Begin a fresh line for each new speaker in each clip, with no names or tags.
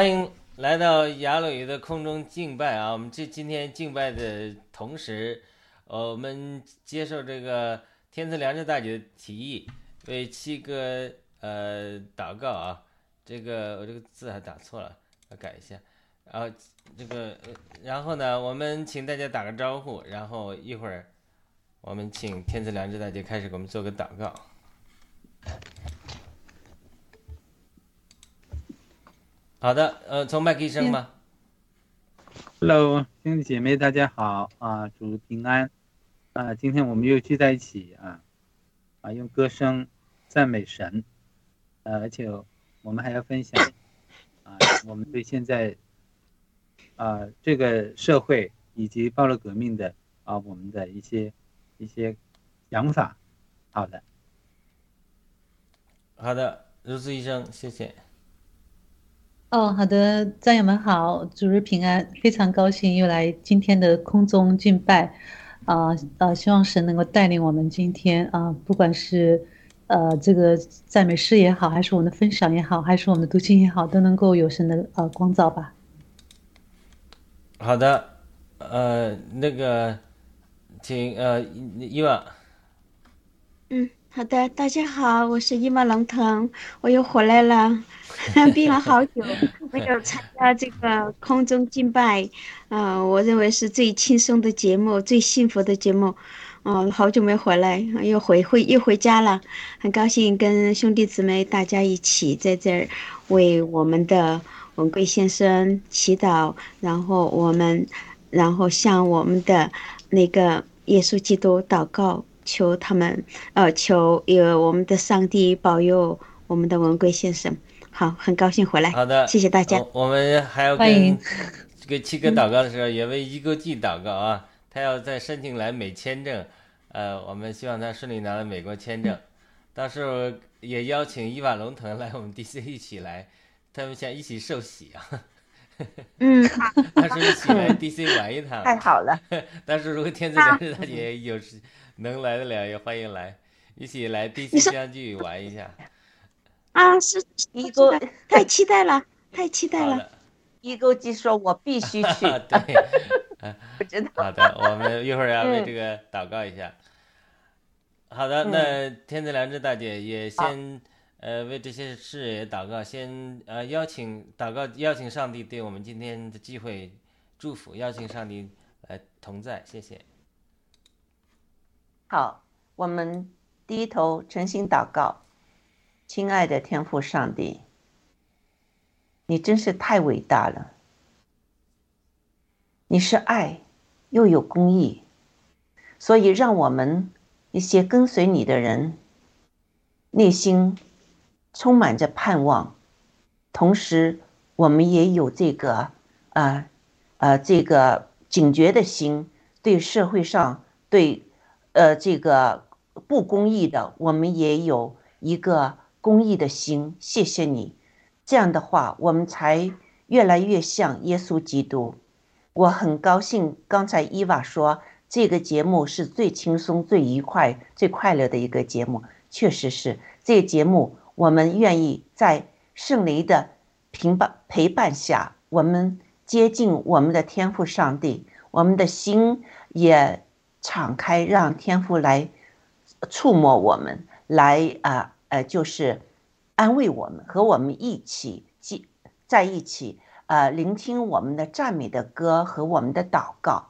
欢迎来到雅鲁语的空中敬拜啊！我们这今天敬拜的同时，呃，我们接受这个天赐良知大姐的提议，为七哥呃祷告啊。这个我这个字还打错了，要改一下。然后这个，然后呢，我们请大家打个招呼，然后一会儿我们请天赐良知大姐开始给我们做个祷告。好的，呃，从麦克医生吧
？Hello，兄弟姐妹，大家好啊，主平安啊！今天我们又聚在一起啊啊，用歌声赞美神，呃，而且我们还要分享啊，我们对现在啊这个社会以及暴露革命的啊我们的一些一些想法。好的，
好的，如此医生，谢谢。
哦，好的，战友们好，主日平安，非常高兴又来今天的空中敬拜，啊呃，希望神能够带领我们今天啊，不管是呃这个赞美诗也好，还是我们的分享也好，还是我们的读经也好，都能够有神的呃光照吧。
好的，呃，那个，请呃伊娃。
嗯，好的，大家好，我是伊玛龙腾，我又回来了。病了好久，没有参加这个空中敬拜，啊，我认为是最轻松的节目，最幸福的节目，哦，好久没回来，又回回又回家了，很高兴跟兄弟姊妹大家一起在这儿为我们的文贵先生祈祷，然后我们，然后向我们的那个耶稣基督祷告，求他们，呃，求有我们的上帝保佑我们的文贵先生。好，很高兴回来。
好的，
谢谢大家。
我们还要跟给七哥祷告的时候，也为一个记祷告啊。他要再申请来美签证，呃，我们希望他顺利拿到美国签证。到时候也邀请伊瓦龙腾来我们 DC 一起来，他们想一起受洗啊。
嗯，
他说一起来 DC 玩一趟。
太好了。
但是如果天赐良知大姐有时能来得了，也欢迎来，一起来 DC 相聚玩一下。
啊，是一个太期待了，太期待了。
一勾机说：“我必须去。”
对，
不知道。
好的，我们一会儿要为这个祷告一下。好的，那天赐良知大姐也先呃为这些事也祷告，先呃邀请祷告，邀请上帝对我们今天的机会祝福，邀请上帝来同在，谢谢。
好，我们低头诚心祷告。亲爱的天父上帝，你真是太伟大了！你是爱，又有公义，所以让我们一些跟随你的人，内心充满着盼望，同时我们也有这个啊啊这个警觉的心，对社会上对呃这个不公义的，我们也有一个。公益的心，谢谢你。这样的话，我们才越来越像耶稣基督。我很高兴，刚才伊娃说这个节目是最轻松、最愉快、最快乐的一个节目，确实是。这个节目，我们愿意在圣灵的陪伴陪伴下，我们接近我们的天赋上帝，我们的心也敞开，让天赋来触摸我们，来啊。呃，就是安慰我们，和我们一起记在一起，呃，聆听我们的赞美的歌和我们的祷告。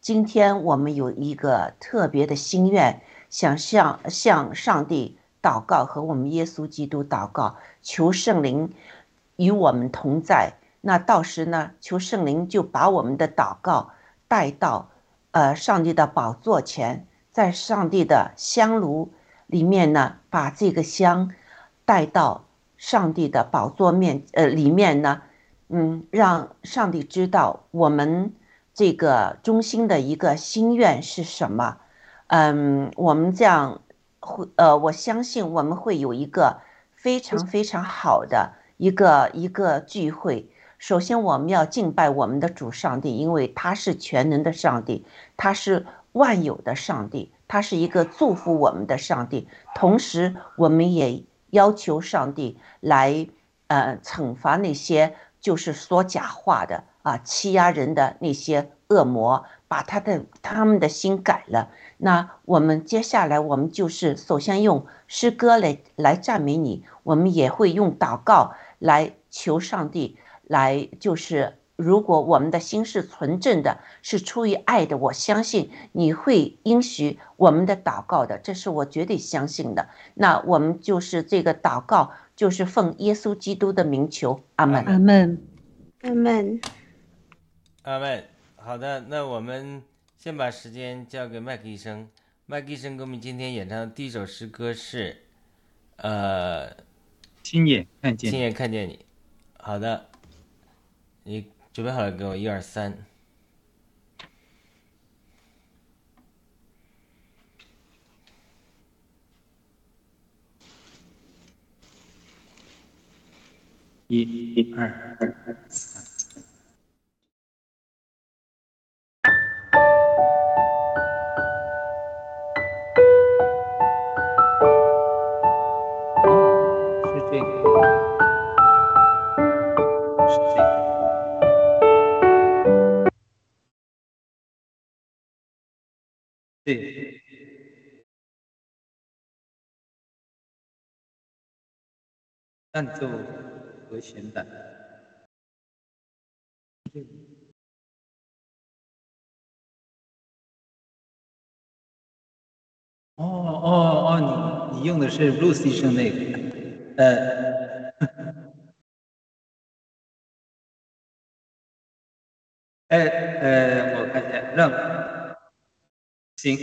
今天我们有一个特别的心愿，想向向上帝祷告，和我们耶稣基督祷告，求圣灵与我们同在。那到时呢，求圣灵就把我们的祷告带到呃上帝的宝座前，在上帝的香炉。里面呢，把这个香带到上帝的宝座面，呃，里面呢，嗯，让上帝知道我们这个中心的一个心愿是什么，嗯，我们这样会，呃，我相信我们会有一个非常非常好的一个一个聚会。首先，我们要敬拜我们的主上帝，因为他是全能的上帝，他是万有的上帝。他是一个祝福我们的上帝，同时我们也要求上帝来，呃，惩罚那些就是说假话的啊，欺压人的那些恶魔，把他的他们的心改了。那我们接下来，我们就是首先用诗歌来来赞美你，我们也会用祷告来求上帝来，就是。如果我们的心是纯正的，是出于爱的，我相信你会应许我们的祷告的，这是我绝对相信的。那我们就是这个祷告，就是奉耶稣基督的名求，阿门，
阿门，
阿门，
阿门。好的，那我们先把时间交给麦克医生。麦克医生给我们今天演唱的第一首诗歌是，呃，
亲眼看见，
亲眼看见你。好的，你。准备好了，给我一二三。
一、二、三。伴奏和弦版。哦哦哦，你你用的是 blues 医生那个，呃，哎呃，我看一下，让，行，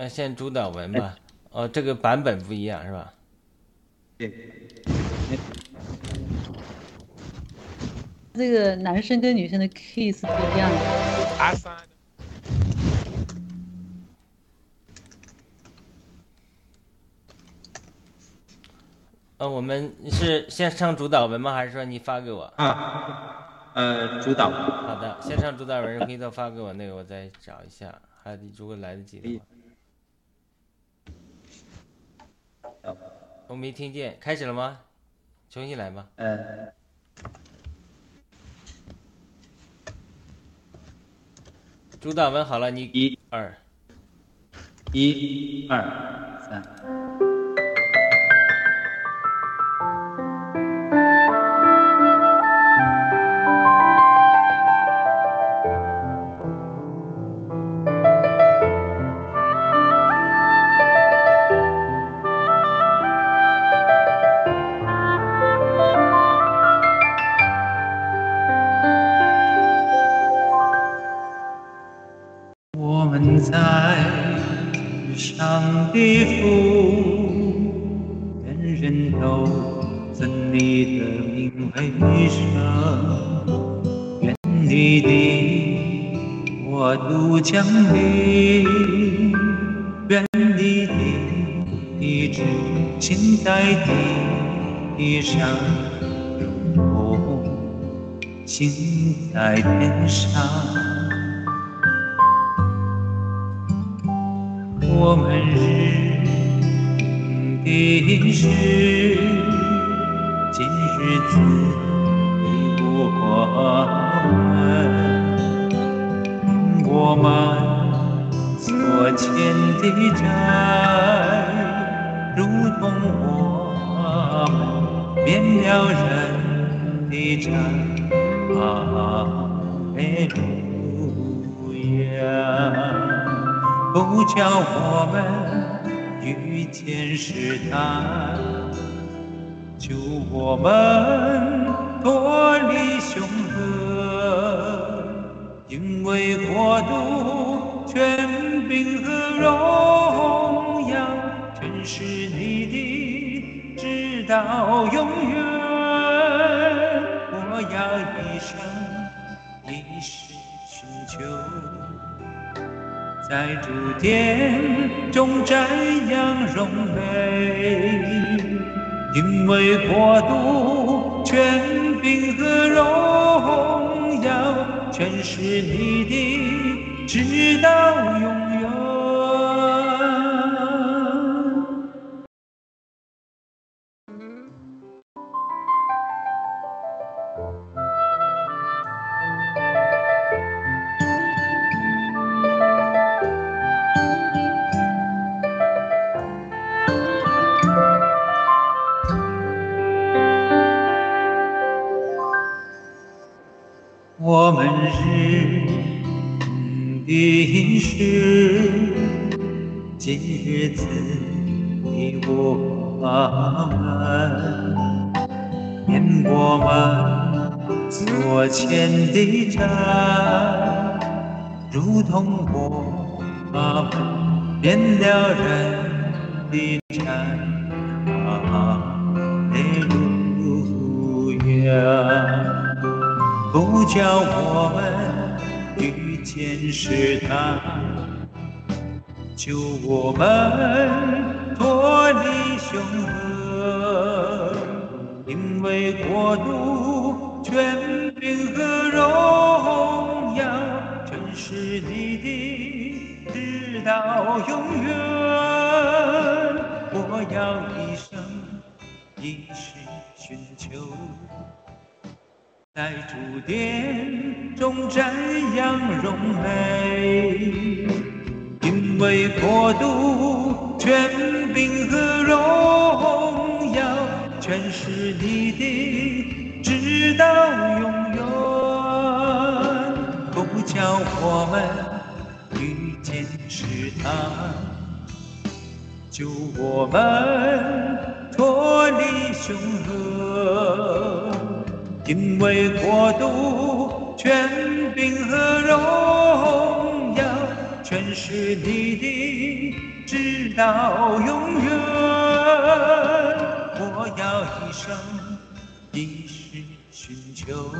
呃，先主导文吧。哦，这个版本不一样是吧？
对，
这个男生跟女生的 key 是不一样的。
呃，我们是先上主导文吗？还是说你发给我？
啊，呃，主导，
好的，先上主导文，回头发给我那个，我再找一下。还如果来得及的话，我没听见，开始了吗？重新来吗。
呃，
主导文好了，你
一、
二。
一、二、三。在天上。我们日的是今日子的我们，我们所欠的债，如同我们免了人的债。哈利路亚。不叫我们遇见试探，救我们脱离凶恶，因为国度、权柄和荣耀，全是你的，直到永远。我要一生在主殿中瞻仰荣美，因为国度、权柄和荣耀，全是你的，直到永点了人的찬하雷路亚，不叫我们遇见试探，救我们脱离凶恶，因为国度、权柄和荣耀，全是你，到永远。我要一生一世寻求，在主殿中瞻仰荣美，因为国度、权柄和荣耀，全是你的，直到永远。不叫我们试探，救我们脱离凶恶，因为国度、权柄和荣耀，全是你的，直到永远。我要一生一世寻求，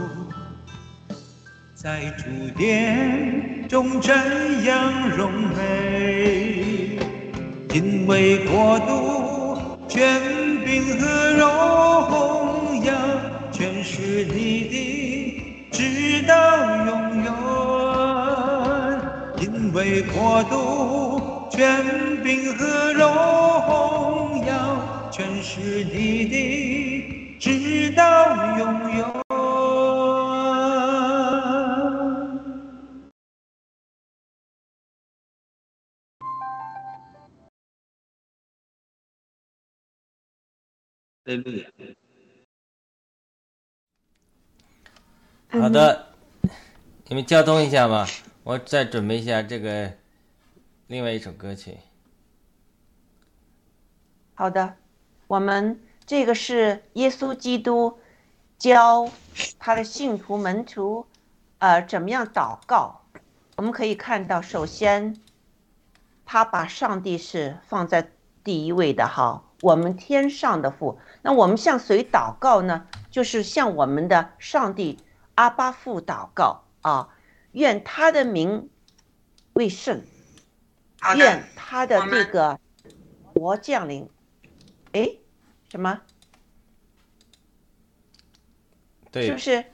在主殿中瞻仰荣美。因为国度、权柄和荣耀，全是你的，直到永远。因为国度、权柄和荣耀，全是你的，直到永远。对不对？
好的，你们交通一下吧，我再准备一下这个另外一首歌曲。
好的，我们这个是耶稣基督教他的信徒门徒，呃，怎么样祷告？我们可以看到，首先他把上帝是放在第一位的哈。我们天上的父，那我们向谁祷告呢？就是向我们的上帝阿巴父祷告啊，愿他的名为圣，愿他的这个国降临。哎，什么？
对，
是不是？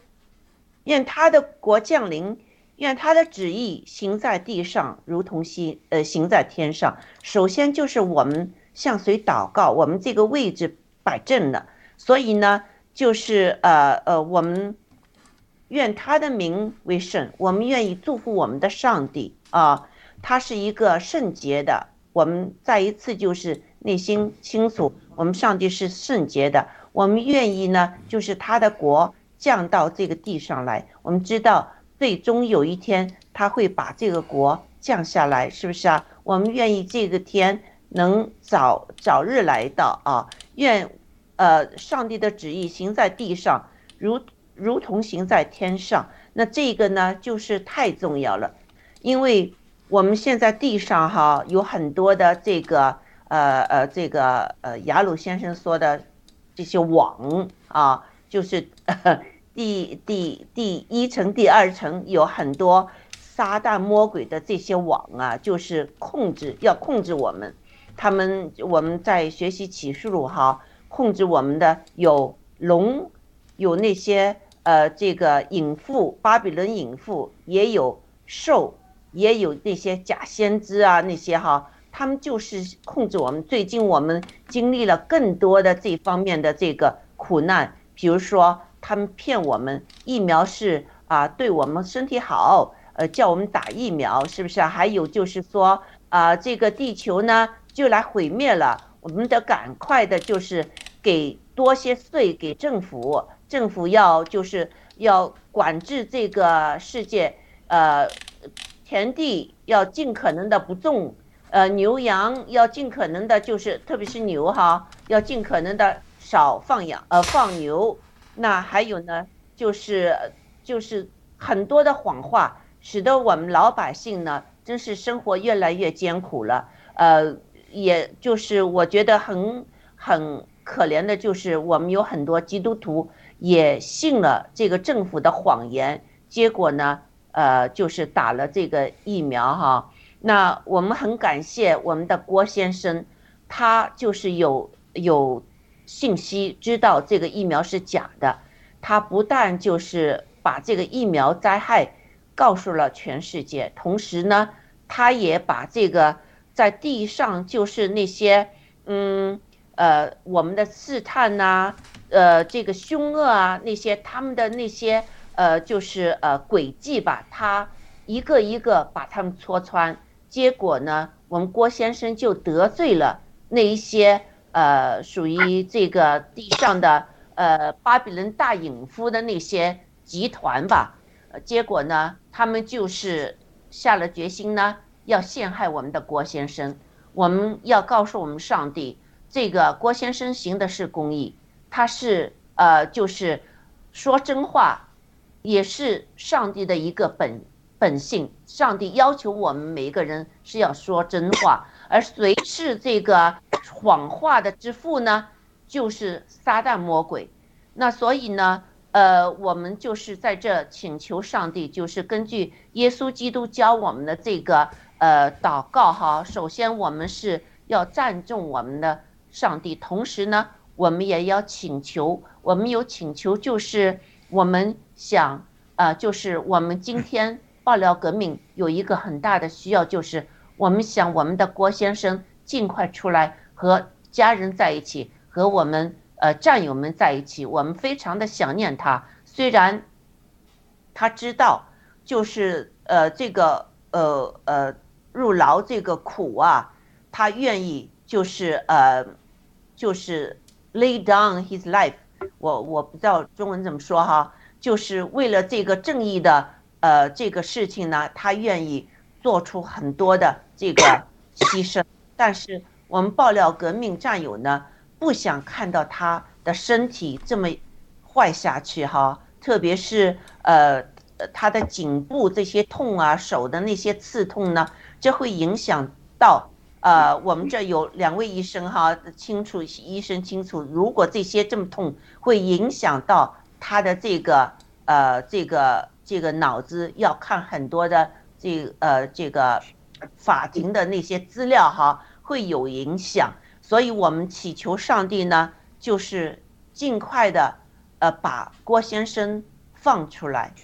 愿他的国降临，愿他的旨意行在地上，如同行呃行在天上。首先就是我们。向谁祷告？我们这个位置摆正了，所以呢，就是呃呃，我们愿他的名为圣，我们愿意祝福我们的上帝啊，他是一个圣洁的。我们再一次就是内心清楚，我们上帝是圣洁的。我们愿意呢，就是他的国降到这个地上来。我们知道，最终有一天他会把这个国降下来，是不是啊？我们愿意这个天。能早早日来到啊！愿，呃，上帝的旨意行在地上，如如同行在天上。那这个呢，就是太重要了，因为我们现在地上哈有很多的这个呃呃这个呃雅鲁先生说的这些网啊，就是 第第第一层、第二层有很多撒旦魔鬼的这些网啊，就是控制要控制我们。他们我们在学习启示录哈，控制我们的有龙，有那些呃这个隐妇巴比伦隐妇，也有兽，也有那些假先知啊那些哈，他们就是控制我们。最近我们经历了更多的这方面的这个苦难，比如说他们骗我们疫苗是啊对我们身体好，呃叫我们打疫苗是不是？还有就是说啊这个地球呢？就来毁灭了，我们得赶快的，就是给多些税给政府，政府要就是要管制这个世界，呃，田地要尽可能的不种，呃，牛羊要尽可能的，就是特别是牛哈，要尽可能的少放养，呃，放牛。那还有呢，就是就是很多的谎话，使得我们老百姓呢，真是生活越来越艰苦了，呃。也就是我觉得很很可怜的，就是我们有很多基督徒也信了这个政府的谎言，结果呢，呃，就是打了这个疫苗哈。那我们很感谢我们的郭先生，他就是有有信息知道这个疫苗是假的，他不但就是把这个疫苗灾害告诉了全世界，同时呢，他也把这个在地上就是那些嗯呃我们的试探呐，呃这个凶恶啊那些他们的那些呃就是呃诡计吧，他一个一个把他们戳穿。结果呢，我们郭先生就得罪了那一些呃属于这个地上的呃巴比伦大隐夫的那些集团吧。结果呢，他们就是下了决心呢，要陷害我们的郭先生。我们要告诉我们上帝，这个郭先生行的是公义，他是呃就是说真话，也是上帝的一个本。本性，上帝要求我们每一个人是要说真话，而谁是这个谎话的之父呢？就是撒旦魔鬼。那所以呢，呃，我们就是在这请求上帝，就是根据耶稣基督教我们的这个呃祷告哈。首先，我们是要赞重我们的上帝，同时呢，我们也要请求，我们有请求，就是我们想啊，就是我们今天。爆料革命有一个很大的需要，就是我们想我们的郭先生尽快出来和家人在一起，和我们呃战友们在一起。我们非常的想念他，虽然他知道就是呃这个呃呃入牢这个苦啊，他愿意就是呃就是 lay down his life。我我不知道中文怎么说哈，就是为了这个正义的。呃，这个事情呢，他愿意做出很多的这个牺牲，但是我们爆料革命战友呢，不想看到他的身体这么坏下去哈，特别是呃他的颈部这些痛啊，手的那些刺痛呢，这会影响到呃我们这有两位医生哈，清楚医生清楚，如果这些这么痛，会影响到他的这个呃这个。这个脑子要看很多的这呃这个法庭的那些资料哈，会有影响，所以我们祈求上帝呢，就是尽快的呃把郭先生放出来，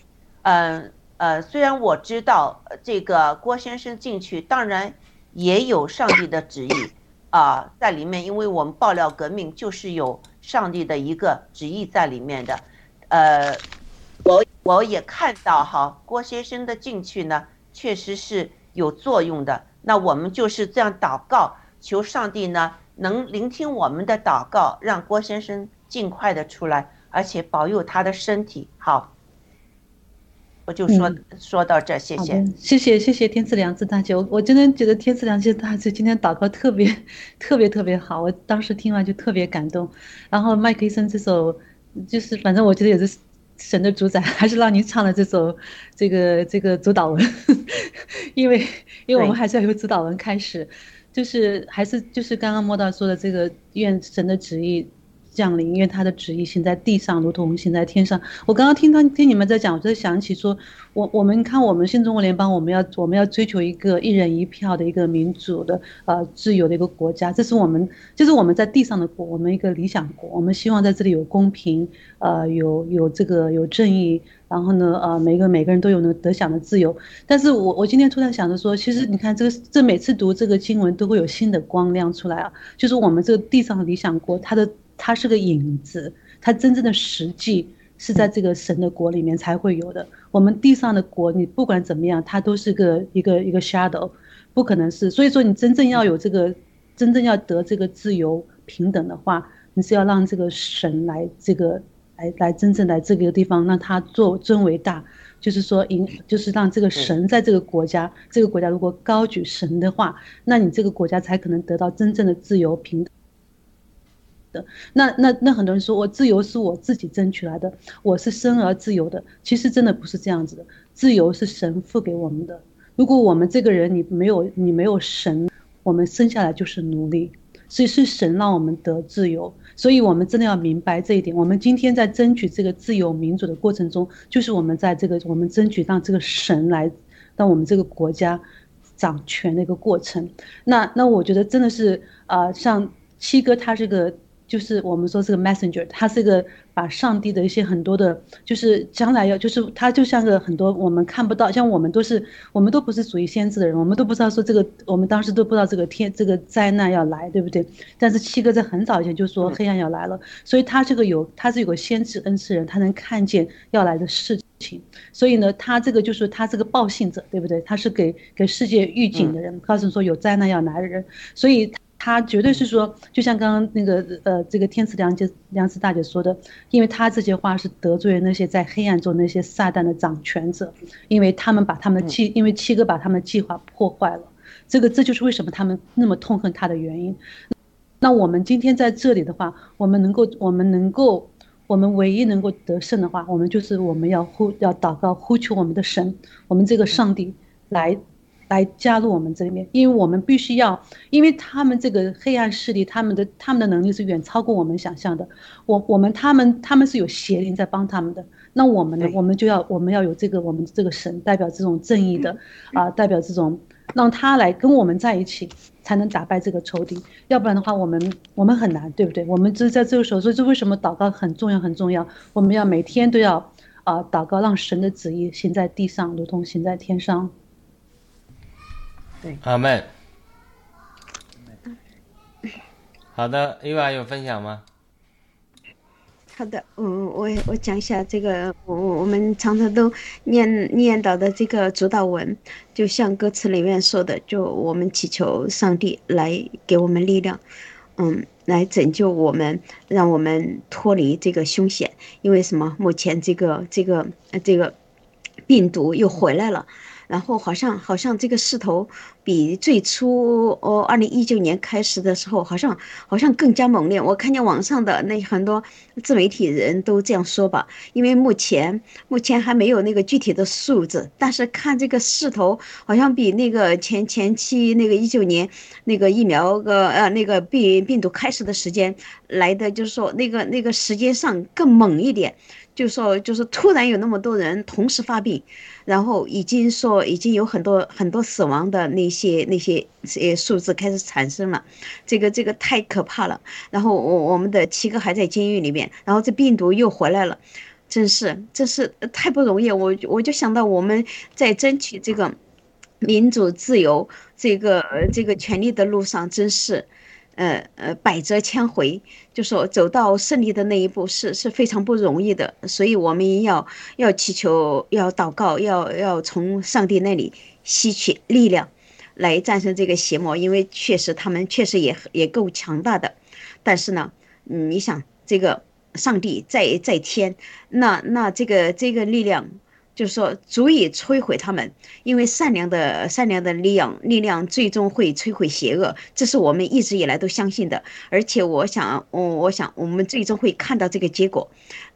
嗯呃虽然我知道这个郭先生进去，当然也有上帝的旨意啊在里面，因为我们爆料革命就是有上帝的一个旨意在里面的，呃。我我也看到哈，郭先生的进去呢，确实是有作用的。那我们就是这样祷告，求上帝呢能聆听我们的祷告，让郭先生尽快的出来，而且保佑他的身体好。我就说说到这，谢谢，
谢谢谢谢天赐良知大姐，我我真的觉得天赐良知大姐今天祷告特别特别特别好，我当时听完就特别感动。然后麦克医生这首，就是反正我觉得也是。神的主宰还是让您唱了这首，这个这个主导文，因为因为我们还是要由主导文开始，就是还是就是刚刚莫道说的这个愿神的旨意。降临，因为他的旨意行在地上，如同行在天上。我刚刚听他听你们在讲，我就想起说，我我们看我们新中国联邦，我们要我们要追求一个一人一票的一个民主的呃自由的一个国家，这是我们就是我们在地上的国，我们一个理想国。我们希望在这里有公平，呃，有有这个有正义，然后呢，呃，每个每个人都有那个得享的自由。但是我我今天突然想着说，其实你看这个这每次读这个经文都会有新的光亮出来啊，就是我们这个地上的理想国，它的。它是个影子，它真正的实际是在这个神的国里面才会有的。我们地上的国，你不管怎么样，它都是个一个一个 shadow，不可能是。所以说，你真正要有这个，真正要得这个自由平等的话，你是要让这个神来这个来来真正来这个地方，让他做尊为大，就是说，引就是让这个神在这个国家，这个国家如果高举神的话，那你这个国家才可能得到真正的自由平等。的那那那很多人说我自由是我自己争取来的，我是生而自由的。其实真的不是这样子的，自由是神赋给我们的。如果我们这个人你没有你没有神，我们生下来就是奴隶，所以是神让我们得自由。所以我们真的要明白这一点。我们今天在争取这个自由民主的过程中，就是我们在这个我们争取让这个神来让我们这个国家掌权的一个过程。那那我觉得真的是啊，像七哥他这个。就是我们说这个 messenger，他是一个把上帝的一些很多的，就是将来要，就是他就像个很多我们看不到，像我们都是，我们都不是属于先知的人，我们都不知道说这个，我们当时都不知道这个天这个灾难要来，对不对？但是七哥在很早以前就说黑暗要来了，所以他这个有他是有个先知恩赐人，他能看见要来的事情，所以呢，他这个就是他是个报信者，对不对？他是给给世界预警的人，告诉说有灾难要来的人，所以。他绝对是说，就像刚刚那个呃，这个天赐良姐、良子大姐说的，因为他这些话是得罪了那些在黑暗中那些撒旦的掌权者，因为他们把他们的计，因为七哥把他们的计划破坏了，这个这就是为什么他们那么痛恨他的原因。那我们今天在这里的话，我们能够，我们能够，我们唯一能够得胜的话，我们就是我们要呼，要祷告，呼求我们的神，我们这个上帝来。来加入我们这里面，因为我们必须要，因为他们这个黑暗势力，他们的他们的能力是远超过我们想象的。我我们他们他们是有邪灵在帮他们的，那我们呢？我们就要我们要有这个我们这个神代表这种正义的啊，代表这种让他来跟我们在一起，才能打败这个仇敌。要不然的话，我们我们很难，对不对？我们只是在这个时候，所以这为什么祷告很重要很重要？我们要每天都要啊祷告，让神的旨意行在地上，如同行在天上。
阿门。好的，伊娃有分享吗？
好的，嗯，我我讲一下这个，我我们常常都念念叨的这个主导文，就像歌词里面说的，就我们祈求上帝来给我们力量，嗯，来拯救我们，让我们脱离这个凶险。因为什么？目前这个这个这个病毒又回来了。然后好像好像这个势头比最初哦，二零一九年开始的时候，好像好像更加猛烈。我看见网上的那很多自媒体人都这样说吧，因为目前目前还没有那个具体的数字，但是看这个势头，好像比那个前前期那个一九年那个疫苗个呃那个病病毒开始的时间来的，就是说那个那个时间上更猛一点。就说就是突然有那么多人同时发病，然后已经说已经有很多很多死亡的那些那些些数字开始产生了，这个这个太可怕了。然后我我们的七哥还在监狱里面，然后这病毒又回来了，真是真是太不容易。我我就想到我们在争取这个民主自由这个这个权利的路上，真是。呃呃，百折千回，就说走到胜利的那一步是是非常不容易的，所以我们要要祈求，要祷告，要要从上帝那里吸取力量，来战胜这个邪魔，因为确实他们确实也也够强大的，但是呢，嗯你想这个上帝在在天，那那这个这个力量。就是说，足以摧毁他们，因为善良的善良的力量，力量最终会摧毁邪恶，这是我们一直以来都相信的。而且，我想，我我想，我们最终会看到这个结果。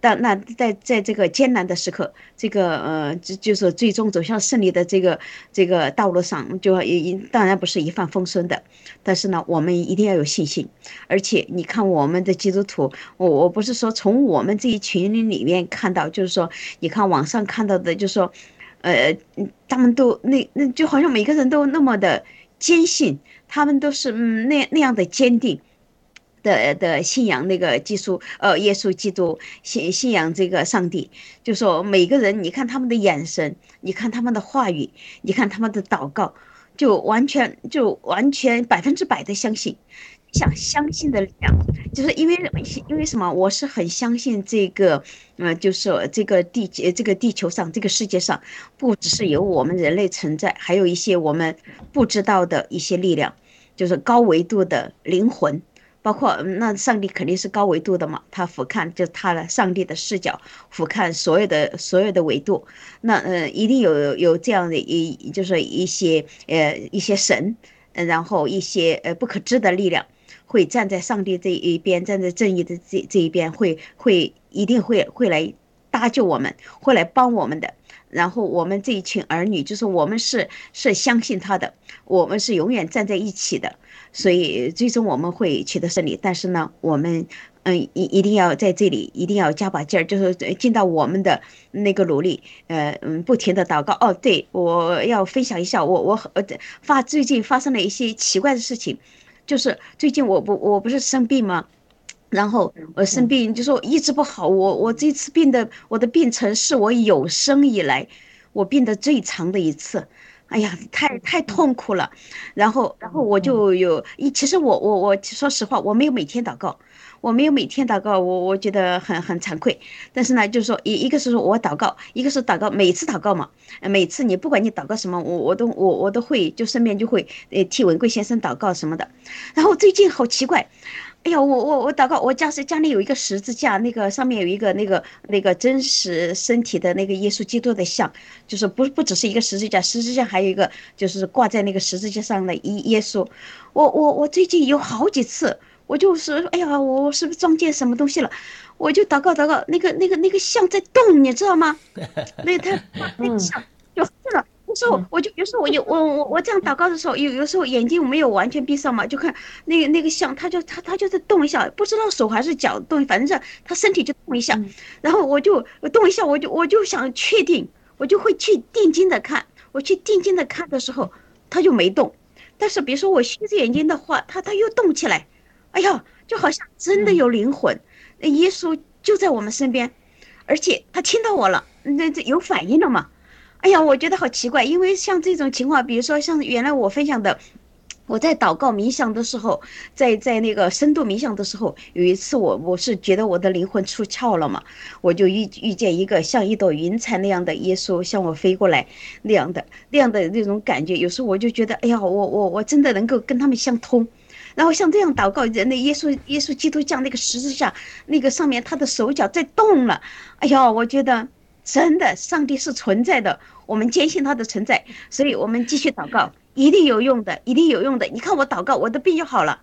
但那在在这个艰难的时刻，这个呃，就就是最终走向胜利的这个这个道路上，就也当然不是一帆风顺的。但是呢，我们一定要有信心。而且，你看我们的基督徒，我我不是说从我们这一群人里面看到，就是说，你看网上看到的，就是说，呃，他们都那那就好像每个人都那么的坚信，他们都是嗯那那样的坚定。的的信仰那个基督，呃，耶稣基督信信仰这个上帝，就说每个人，你看他们的眼神，你看他们的话语，你看他们的祷告，就完全就完全百分之百的相信，想相信的力量，就是因为因为什么？我是很相信这个，嗯，就是这个地这个地球上这个世界上，不只是有我们人类存在，还有一些我们不知道的一些力量，就是高维度的灵魂。包括那上帝肯定是高维度的嘛，他俯瞰就他的上帝的视角，俯瞰所有的所有的维度，那呃一定有有这样的一就是一些呃一些神，然后一些呃不可知的力量会站在上帝这一边，站在正义的这这一边，会会一定会会来。搭救我们，会来帮我们的。然后我们这一群儿女，就是我们是是相信他的，我们是永远站在一起的，所以最终我们会取得胜利。但是呢，我们嗯一一定要在这里一定要加把劲儿，就是尽到我们的那个努力，呃嗯，不停的祷告。哦，对，我要分享一下，我我呃发最近发生了一些奇怪的事情，就是最近我不我不是生病吗？然后我生病，就说一直不好。我我这次病的，我的病程是我有生以来我病的最长的一次。哎呀，太太痛苦了。然后然后我就有一，其实我我我说实话，我没有每天祷告，我没有每天祷告，我我觉得很很惭愧。但是呢，就是说一一个是说我祷告，一个是祷告，每次祷告嘛，每次你不管你祷告什么，我我都我我都会就顺便就会呃替文贵先生祷告什么的。然后最近好奇怪。哎呀，我我我祷告，我家是家里有一个十字架，那个上面有一个那个那个真实身体的那个耶稣基督的像，就是不不只是一个十字架，十字架还有一个就是挂在那个十字架上的耶耶稣。我我我最近有好几次，我就是哎呀，我是不是撞见什么东西了？我就祷告祷告，那个那个那个像在动，你知道吗？那他那个像就这个。时候我就有时候我有我我我这样祷告的时候，有有时候眼睛没有完全闭上嘛，就看那个那个像，他就他他就在动一下，不知道手还是脚动，反正是他身体就动一下，然后我就动一下，我就我就想确定，我就会去定睛的看，我去定睛的看的时候，他就没动，但是比如说我虚着眼睛的话，他他又动起来，哎呀，就好像真的有灵魂，耶稣就在我们身边，而且他听到我了，那这有反应了嘛？哎呀，我觉得好奇怪，因为像这种情况，比如说像原来我分享的，我在祷告冥想的时候，在在那个深度冥想的时候，有一次我我是觉得我的灵魂出窍了嘛，我就遇遇见一个像一朵云彩那样的耶稣向我飞过来那样的那样的那种感觉，有时候我就觉得，哎呀，我我我真的能够跟他们相通，然后像这样祷告，人的耶稣耶稣基督像那个十字架那个上面他的手脚在动了，哎呀，我觉得真的上帝是存在的。我们坚信他的存在，所以我们继续祷告，一定有用的，一定有用的。你看我祷告，我的病就好了，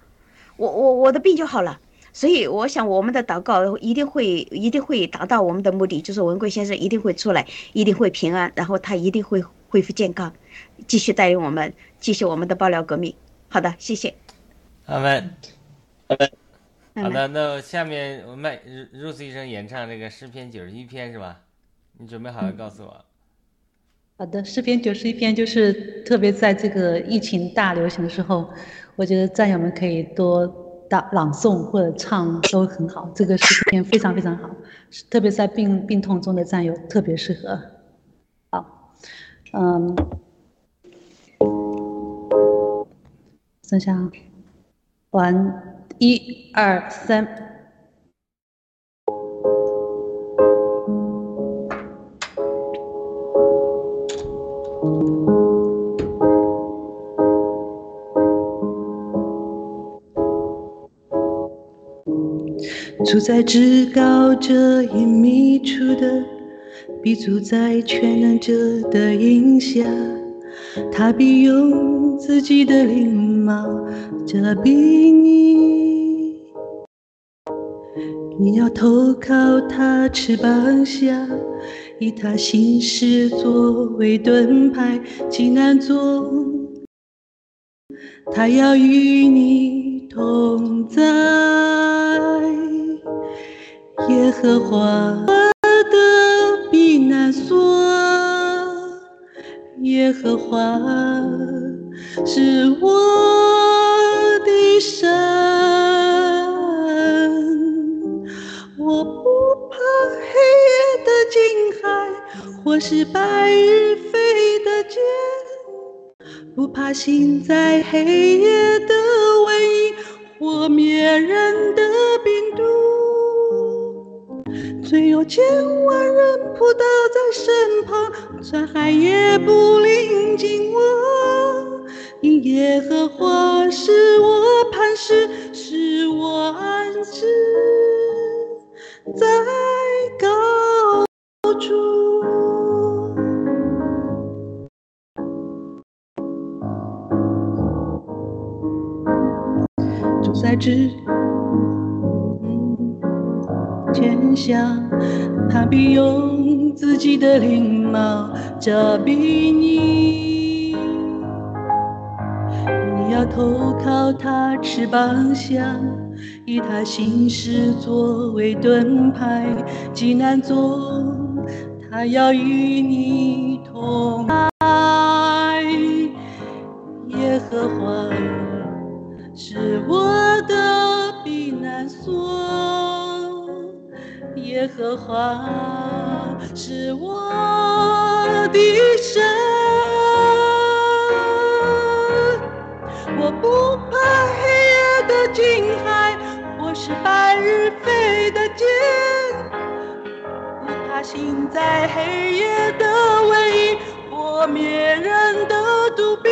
我我我的病就好了。所以我想，我们的祷告一定会一定会达到我们的目的，就是文贵先生一定会出来，一定会平安，然后他一定会恢复健康，继续带领我们继续我们的爆料革命。好的，谢谢。
阿门。好的，那下面我们入入医生演唱这个诗篇九十一篇是吧？你准备好了告诉我。
好的，诗篇九十一篇就是特别在这个疫情大流行的时候，我觉得战友们可以多大朗诵或者唱都很好。这个诗篇非常非常好，特别在病病痛中的战友特别适合。好，嗯，剩下完一二三。住在至高者隐秘处的，必住在全能者的荫下。他必用自己的翎毛遮蔽你，你要投靠他翅膀下，以他心事作为盾牌，极难做。他要与你同在。耶和华的避难所，耶和华是我的神，我不怕黑夜的惊骇，或是白日飞的箭，不怕心在黑夜的瘟疫，或灭人的病毒。虽有千万人扑倒在身旁，山海也不临近我。因耶和华是我磐石，是我安置在高处。主在之天下，他必用自己的翎毛遮蔽你。你要投靠他翅膀下，以他心事作为盾牌，极难做，他要与你同在。耶和华是我的避难所，耶和华是我的神，我不怕黑夜的惊骇，我是白日飞的箭，不怕行在黑夜的瘟疫，或灭人的毒病。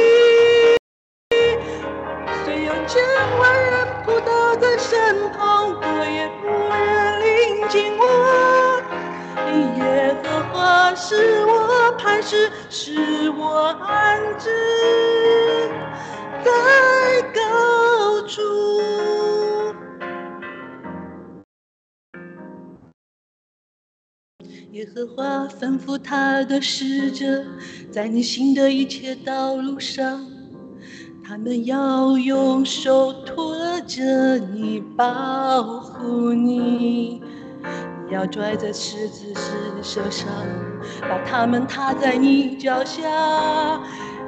虽有千万人扑倒在身旁，我也临近我。耶和华是我磐石，是我安置在高处。耶和华吩咐他的使者，在你行的一切道路上。他们要用手托着你，保护你。你要拽着狮子是手上，把他们踏在你脚下。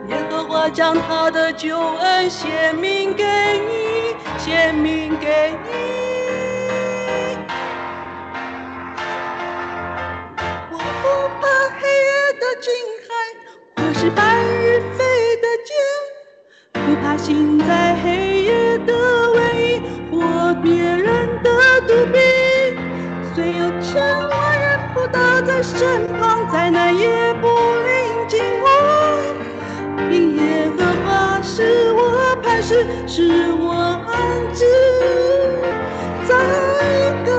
耶和华将他的救恩显明给你，显明给你。我不怕黑夜的惊骇，或是白日飞的箭。不怕行在黑夜的瘟疫，或别人的毒病。虽有千万人扑倒在身旁，灾难也不临近我。因耶和华是我磐石，是我安置在高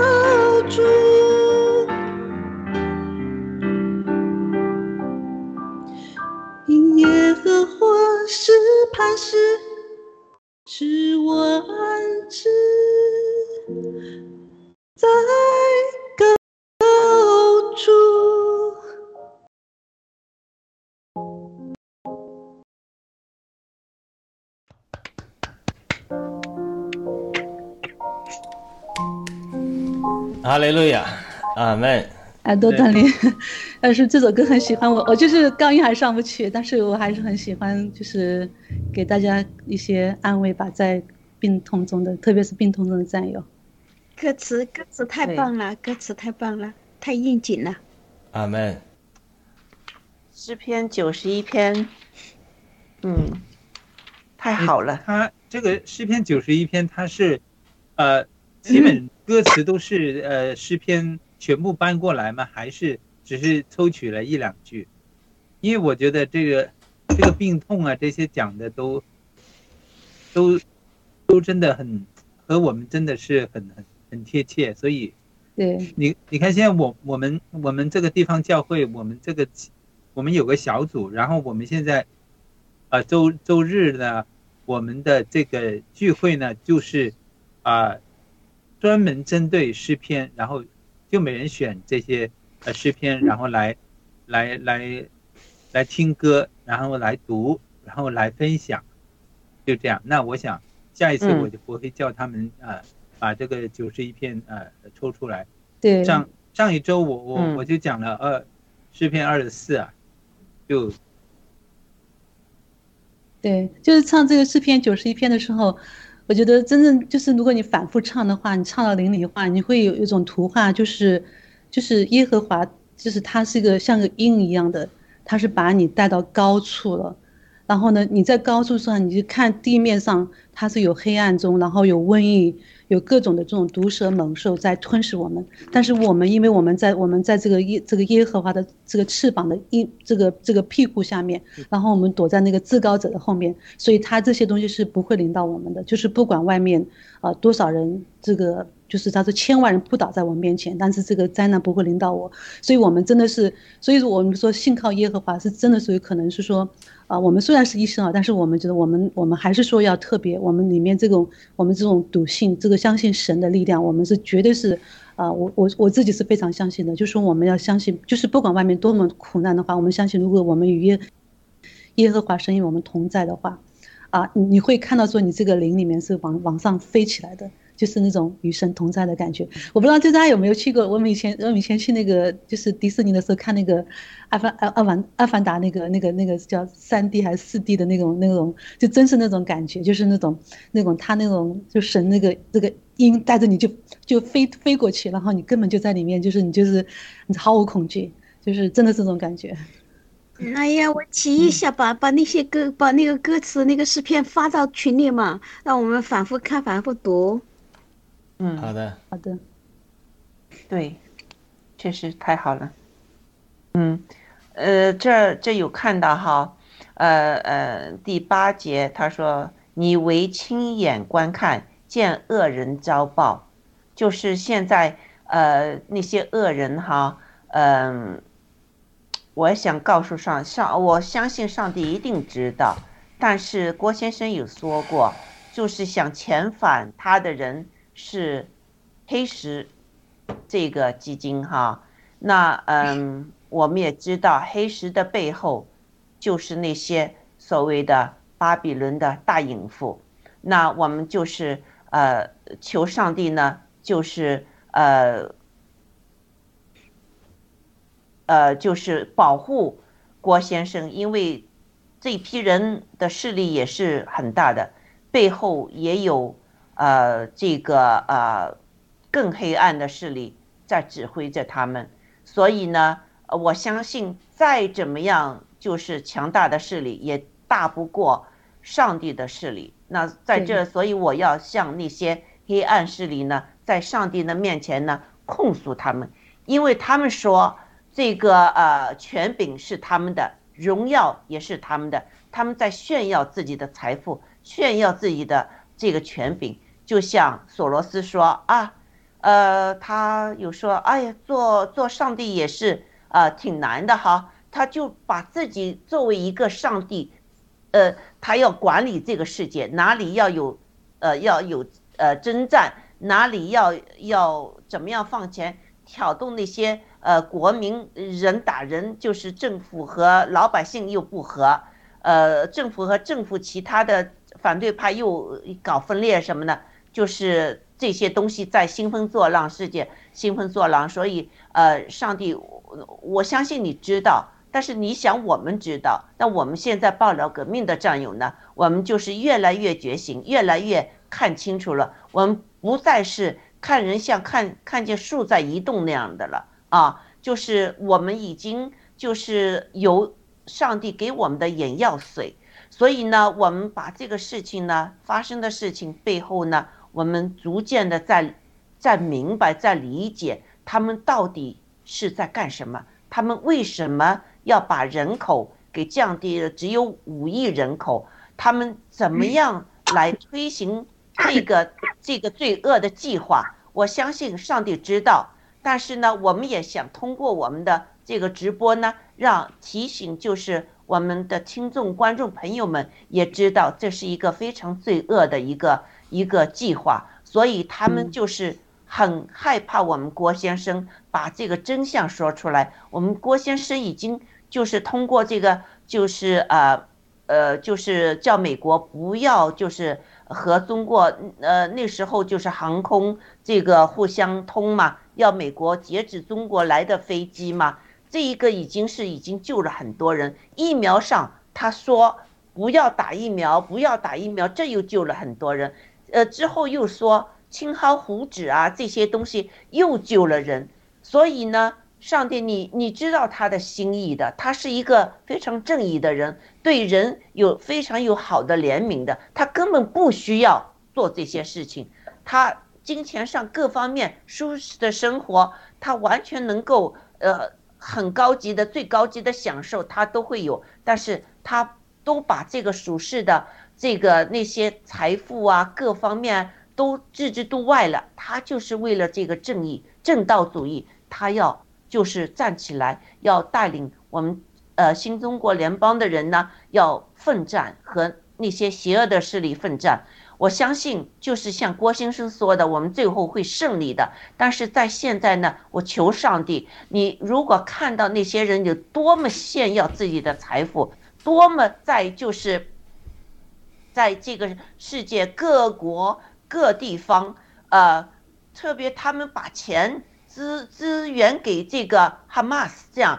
处。因耶和华是磐石，是我安置在高处。
哈利路亚，阿门。
哎多锻炼，但是这首歌很喜欢我，我就是高音还上不去，但是我还是很喜欢，就是给大家一些安慰吧，在病痛中的，特别是病痛中的战友。
歌词歌词太棒了，歌词太棒了，太应景了。
阿门。
诗篇九十一篇，嗯，太好了，
它这个诗篇九十一篇，它是，呃，基本歌词都是呃诗篇全部搬过来吗？还是只是抽取了一两句？因为我觉得这个这个病痛啊，这些讲的都都都真的很和我们真的是很很很贴切，所以
对，
你你看，现在我我们我们这个地方教会，我们这个我们有个小组，然后我们现在，呃周周日呢，我们的这个聚会呢，就是啊、专门针对诗篇，然后就每人选这些呃诗篇，然后来来来来听歌，然后来读，然后来分享，就这样。那我想下一次
嗯
我就我会叫他们呃把这个九十一篇呃抽出来。
对，
上上一周我我
嗯
我就讲了二诗篇二十四啊，就
对，就是唱这个诗篇九十一篇的时候，我觉得真正就是如果你反复唱的话，你唱到灵里的话，你会有一种图画，就是就是耶和华，就是他是一个像个鹰一样的，他是把你带到高处了。然后呢，你在高处上，你就看地面上它是有黑暗中，然后有瘟疫，有各种的这种毒蛇猛兽在吞噬我们。但是我们因为我们在我们在这个耶这个耶和华的这个翅膀的一这个这个屁股下面，然后我们躲在那个至高者的后面，所以他这些东西是不会临到我们的。就是不管外面啊、多少人，这个就是他说千万人扑倒在我面前，但是这个灾难不会临到我。所以我们真的是，所以我们说信靠耶和华是真的属于可能是说。啊，我们虽然是医生啊，但是我们觉得我们我们还是说要特别，我们里面这种我们这种笃信，这个相信神的力量，我们是绝对是啊，我我我自己是非常相信的，就是说我们要相信，就是不管外面多么苦难的话，我们相信，如果我们与耶耶和华神与我们同在的话，啊，你你会看到说你这个灵里面是往往上飞起来的。就是那种与神同在的感觉，我不知道就大家有没有去过。我们以前我们以前去那个就是迪士尼的时候看那个阿凡阿阿凡阿凡达那个那个那个叫三 D 还是四 D 的那种那种，就真是那种感觉，就是那种那种他那种就神那个那个鹰带着你就就飞飞过去，然后你根本就在里面，就是你就是你毫无恐惧，就是真的这种感觉。
哎呀，我提一下，把把那些歌把那个歌词那个诗篇发到群里嘛，让我们反复看反复读。
嗯，
好的，
好的，
对，确实太好了。嗯，呃，这这有看到哈，呃呃，第八节他说：“你为亲眼观看，见恶人遭报。”就是现在，呃，那些恶人哈，嗯，我想告诉上上，我相信上帝一定知道。但是郭先生有说过，就是想遣返他的人。是黑石这个基金哈，那嗯，我们也知道黑石的背后就是那些所谓的巴比伦的大淫妇，那我们就是呃求上帝呢，就是呃呃就是保护郭先生，因为这批人的势力也是很大的，背后也有。呃，这个呃，更黑暗的势力在指挥着他们，所以呢，我相信再怎么样，就是强大的势力也大不过上帝的势力。那在这，所以我要向那些黑暗势力呢，在上帝的面前呢控诉他们，因为他们说这个呃权柄是他们的，荣耀也是他们的，他们在炫耀自己的财富，炫耀自己的这个权柄。就像索罗斯说啊，呃，他有说，哎呀，做做上帝也是啊，挺难的哈。他就把自己作为一个上帝，呃，他要管理这个世界，哪里要有，呃，要有呃征战，哪里要要怎么样放钱，挑动那些呃国民人打人，就是政府和老百姓又不和，呃，政府和政府其他的反对派又搞分裂什么的。就是这些东西在兴风作浪，世界兴风作浪，所以呃，上帝，我相信你知道，但是你想我们知道，那我们现在报了革命的战友呢，我们就是越来越觉醒，越来越看清楚了，我们不再是看人像看看见树在移动那样的了啊，就是我们已经就是有上帝给我们的眼药水，所以呢，我们把这个事情呢发生的事情背后呢。我们逐渐的在，在明白，在理解他们到底是在干什么，他们为什么要把人口给降低了，只有五亿人口，他们怎么样来推行这个这个罪恶的计划？我相信上帝知道，但是呢，我们也想通过我们的这个直播呢，让提醒就是我们的听众、观众朋友们也知道，这是一个非常罪恶的一个。一个计划，所以他们就是很害怕我们郭先生把这个真相说出来。我们郭先生已经就是通过这个，就是呃呃，就是叫美国不要就是和中国呃那时候就是航空这个互相通嘛，要美国截止中国来的飞机嘛。这一个已经是已经救了很多人。疫苗上他说不要打疫苗，不要打疫苗，这又救了很多人。呃，之后又说青蒿胡子啊，这些东西又救了人，所以呢，上帝，你你知道他的心意的，他是一个非常正义的人，对人有非常有好的怜悯的，他根本不需要做这些事情，他金钱上各方面舒适的生活，他完全能够呃很高级的最高级的享受他都会有，但是他都把这个属世的。这个那些财富啊，各方面都置之度外了。他就是为了这个正义、正道主义，他要就是站起来，要带领我们呃新中国联邦的人呢，要奋战和那些邪恶的势力奋战。我相信，就是像郭先生说的，我们最后会胜利的。但是在现在呢，我求上帝，你如果看到那些人有多么炫耀自己的财富，多么在就是，在这个世界各国各地方，呃，特别他们把钱资资源给这个哈马斯这样。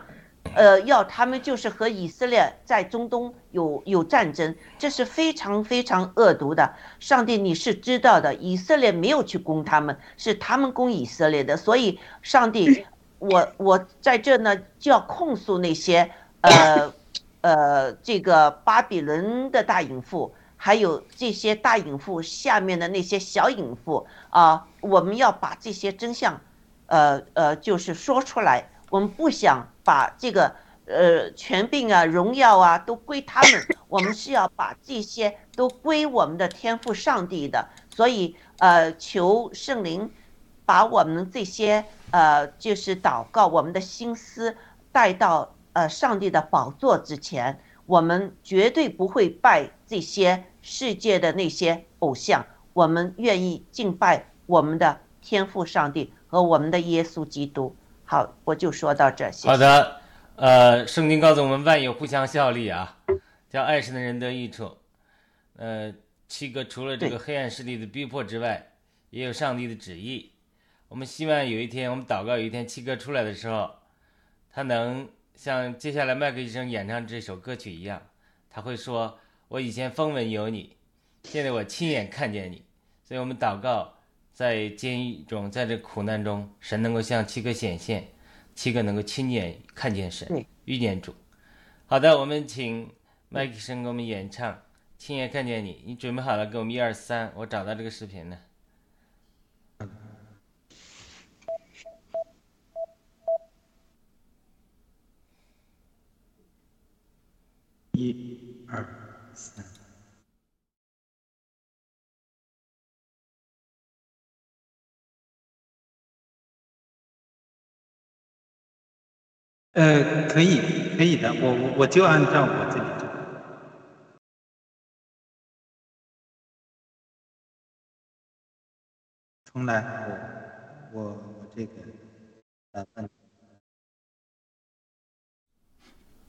呃，要他们就是和以色列在中东有有战争，这是非常非常恶毒的。上帝，你是知道的，以色列没有去攻他们，是他们攻以色列的。所以，上帝，我我在这呢就要控诉那些呃呃这个巴比伦的大淫妇，还有这些大隐妇下面的那些小隐妇啊，我们要把这些真相，呃呃，就是说出来。我们不想把这个呃权柄啊、荣耀啊都归他们，我们是要把这些都归我们的天赋上帝的。所以呃，求圣灵把我们这些呃就是祷告我们的心思带到呃上帝的宝座之前，我们绝对不会拜这些世界的那些偶像，我们愿意敬拜我们的天父上帝和我们的耶稣基督。好，我就说到这些。
好的，呃，圣经告诉我们，万有互相效力啊，叫爱神的人得益处。呃，七哥除了这个黑暗势力的逼迫之外，也有上帝的旨意。我们希望有一天，我们祷告有一天七哥出来的时候，他能像接下来麦克医生演唱这首歌曲一样，他会说：“我以前风闻有你，现在我亲眼看见你。”所以，我们祷告。在监狱中，在这苦难中，神能够向七个显现，七个能够亲眼看见神，遇见主。好的，我们请麦克生给我们演唱《亲眼看见你》。你准备好了，给我们一二三。我找到这个视频了。
一二呃，可以，可以的，我我我就按照我这里做。重来，我我我这个打算。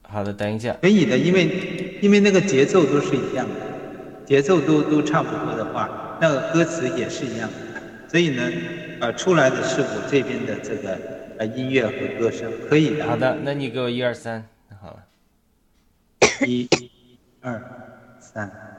好的，等一下。
可以的，因为因为那个节奏都是一样的，节奏都都差不多的话，那个歌词也是一样的，所以呢，呃，出来的是我这边的这个。啊，音乐和歌声可以的。
好的，那你给我一二三，好了，
一、二、三。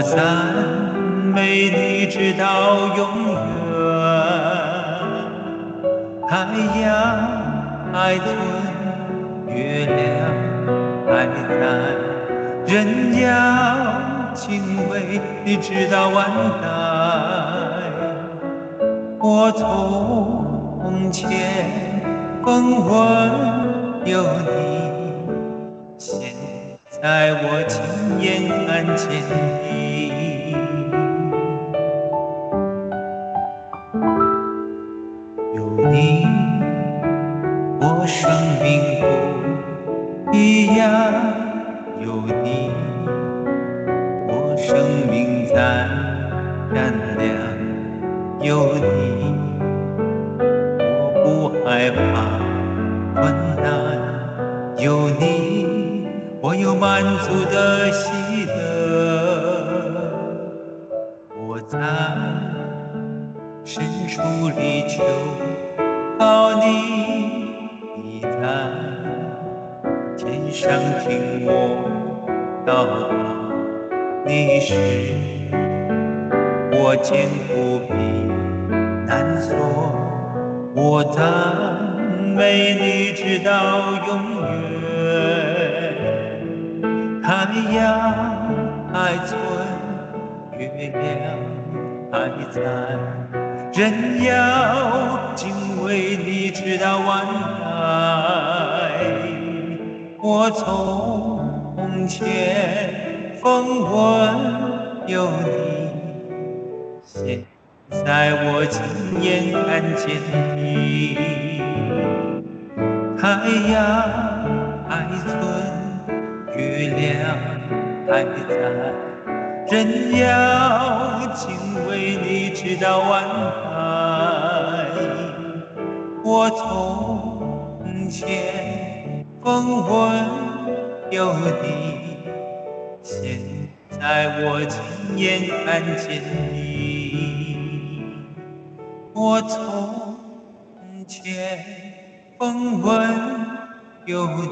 我赞美你，直到永远。太阳还存，月亮还在，人要，敬畏你，直到万代。我从前风闻有你，现在我亲眼看见你。我从前风闻有你，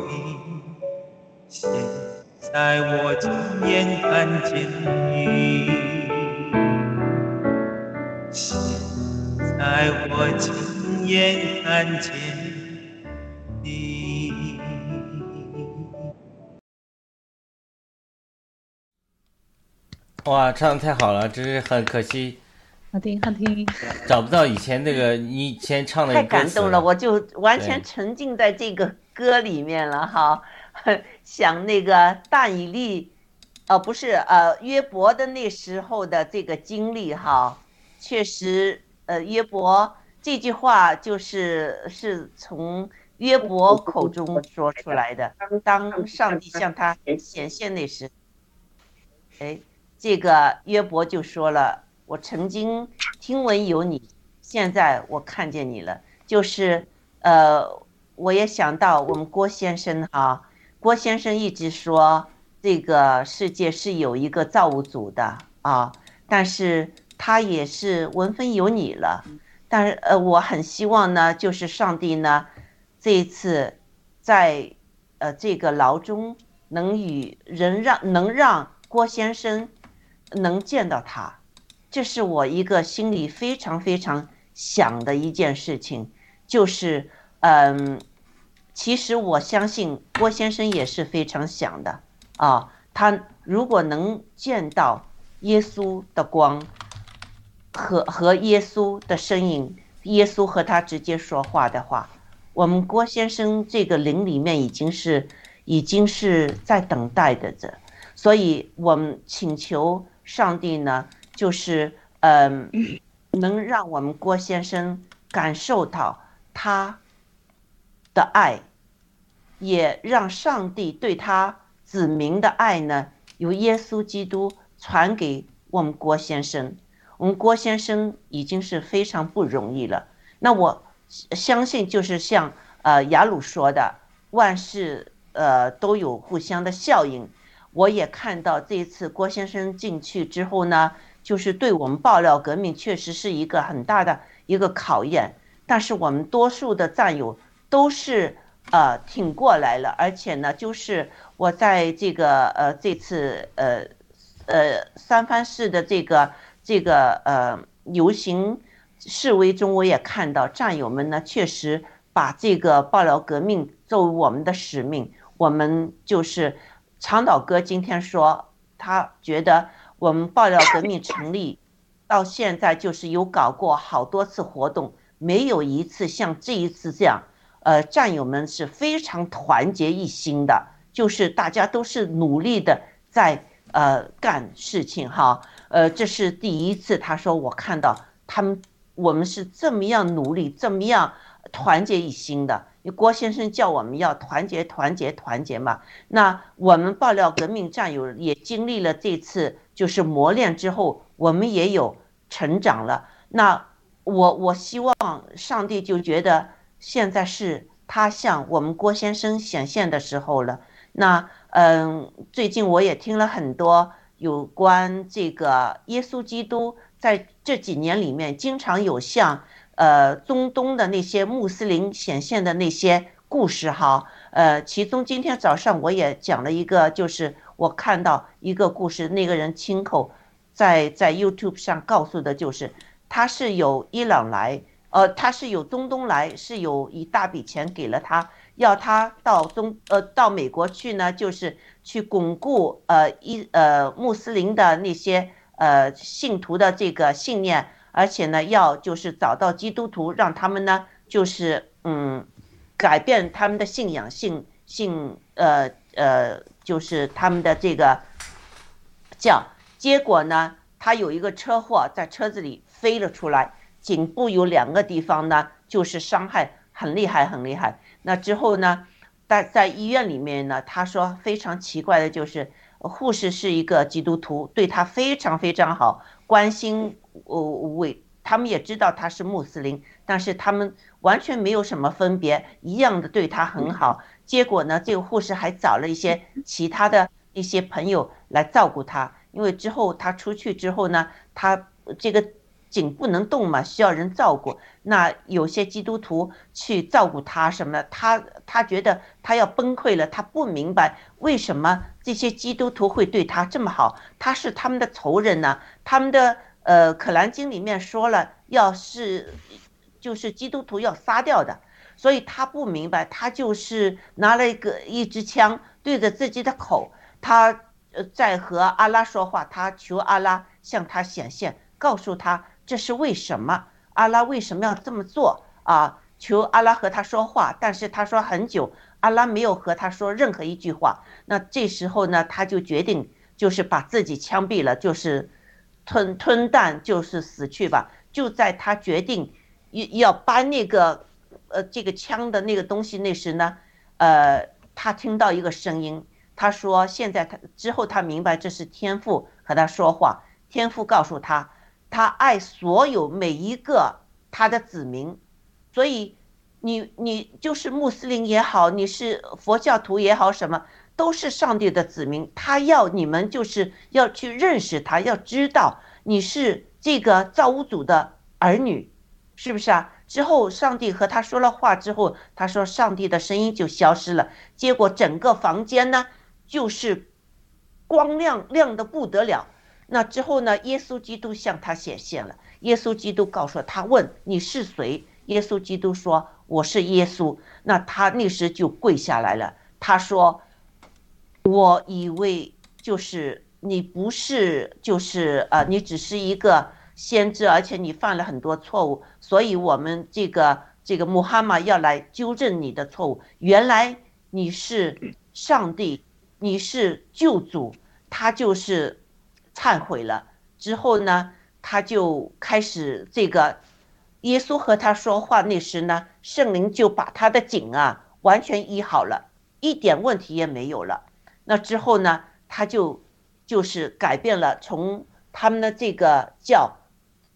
现在我亲眼看见你。现在我亲眼看见你。
哇，唱的太好了，真是很可惜，
好听好听，
找不到以前那个你以前唱的
太感动了，我就完全沉浸在这个歌里面了哈。想那个大以利，呃，不是呃约伯的那时候的这个经历哈，确实呃约伯这句话就是是从约伯口中说出来的。当上帝向他显现那时，哎，这个约伯就说了：“我曾经听闻有你，现在我看见你了。”就是呃，我也想到我们郭先生哈，郭先生一直说这个世界是有一个造物主的啊，但是他也是闻风有你了。但是呃，我很希望呢，就是上帝呢，这一次在呃这个牢中能与人让能让郭先生能见到他，这是我一个心里非常非常想的一件事情，就是嗯，其实我相信郭先生也是非常想的啊，他如果能见到耶稣的光和和耶稣的身影，耶稣和他直接说话的话，我们郭先生这个灵里面已经是已经是在等待的着，所以我们请求上帝呢，就是嗯、能让我们郭先生感受到他的爱，也让上帝对他子民的爱呢，由耶稣基督传给我们郭先生。我们郭先生已经是非常不容易了。那我相信，就是像呃雅鲁说的，万事呃都有互相的效应。我也看到这一次郭先生进去之后呢，就是对我们爆料革命确实是一个很大的一个考验。但是我们多数的战友都是呃挺过来了，而且呢，就是我在这个呃这次呃呃三藩市的这个这个呃游行示威中，我也看到战友们呢确实把这个爆料革命作为我们的使命。我们就是长岛哥今天说，他觉得我们爆料革命成立到现在就是有搞过好多次活动。没有一次像这一次这样，呃，战友们是非常团结一心的，就是大家都是努力的在呃干事情哈，呃，这是第一次，他说我看到他们我们是这么样努力，这么样团结一心的。郭先生叫我们要团结、团结、团结嘛。那我们爆料革命战友也经历了这次就是磨练之后，我们也有成长了。那。我我希望上帝就觉得现在是他向我们郭先生显现的时候了。那嗯，最近我也听了很多有关这个耶稣基督在这几年里面经常有向呃中东的那些穆斯林显现的那些故事哈。呃，其中今天早上我也讲了一个，就是我看到一个故事，那个人亲口在在 YouTube 上告诉的，就是他是有伊朗来，呃，他是有中东来，是有一大笔钱给了他。要他到中呃到美国去呢，就是去巩固呃伊呃穆斯林的那些呃信徒的这个信念，而且呢要就是找到基督徒，让他们呢就是嗯改变他们的信仰信信呃呃就是他们的这个叫。结果呢，他有一个车祸，在车子里飞了出来，颈部有两个地方呢就是伤害很厉害很厉害。那之后呢，在在医院里面呢，他说非常奇怪的就是，护士是一个基督徒，对他非常非常好，关心呃为他们也知道他是穆斯林，但是他们完全没有什么分别，一样的对他很好。结果呢，这个护士还找了一些其他的一些朋友来照顾他，因为之后他出去之后呢，他这个。颈不能动嘛，需要人照顾。那有些基督徒去照顾他什么？他他觉得他要崩溃了，他不明白为什么这些基督徒会对他这么好。他是他们的仇人呢？他们的呃《可兰经》里面说了，要是就是基督徒要杀掉的，所以他不明白。他就是拿了一个一支枪对着自己的口，他呃在和阿拉说话，他求阿拉向他显现，告诉他。这是为什么？阿拉为什么要这么做啊？求阿拉和他说话，但是他说很久，阿拉没有和他说任何一句话。那这时候呢，他就决定就是把自己枪毙了，就是吞吞弹，就是死去吧。就在他决定要要搬那个呃这个枪的那个东西那时呢，呃，他听到一个声音，他说现在他之后他明白这是天父和他说话，天父告诉他。他爱所有每一个他的子民，所以你你就是穆斯林也好，你是佛教徒也好，什么都是上帝的子民。他要你们就是要去认识他，要知道你是这个造物主的儿女，是不是啊？之后上帝和他说了话之后，他说上帝的声音就消失了，结果整个房间呢就是光亮亮的不得了。那之后呢？耶稣基督向他显现了。耶稣基督告诉他：“问你是谁？”耶稣基督说：“我是耶稣。”那他那时就跪下来了。他说：“我以为就是你不是，就是呃，你只是一个先知，而且你犯了很多错误，所以我们这个这个穆罕默要来纠正你的错误。原来你是上帝，你是救主，他就是。”忏悔了之后呢，他就开始这个，耶稣和他说话那时呢，圣灵就把他的颈啊完全医好了，一点问题也没有了。那之后呢，他就就是改变了，从他们的这个教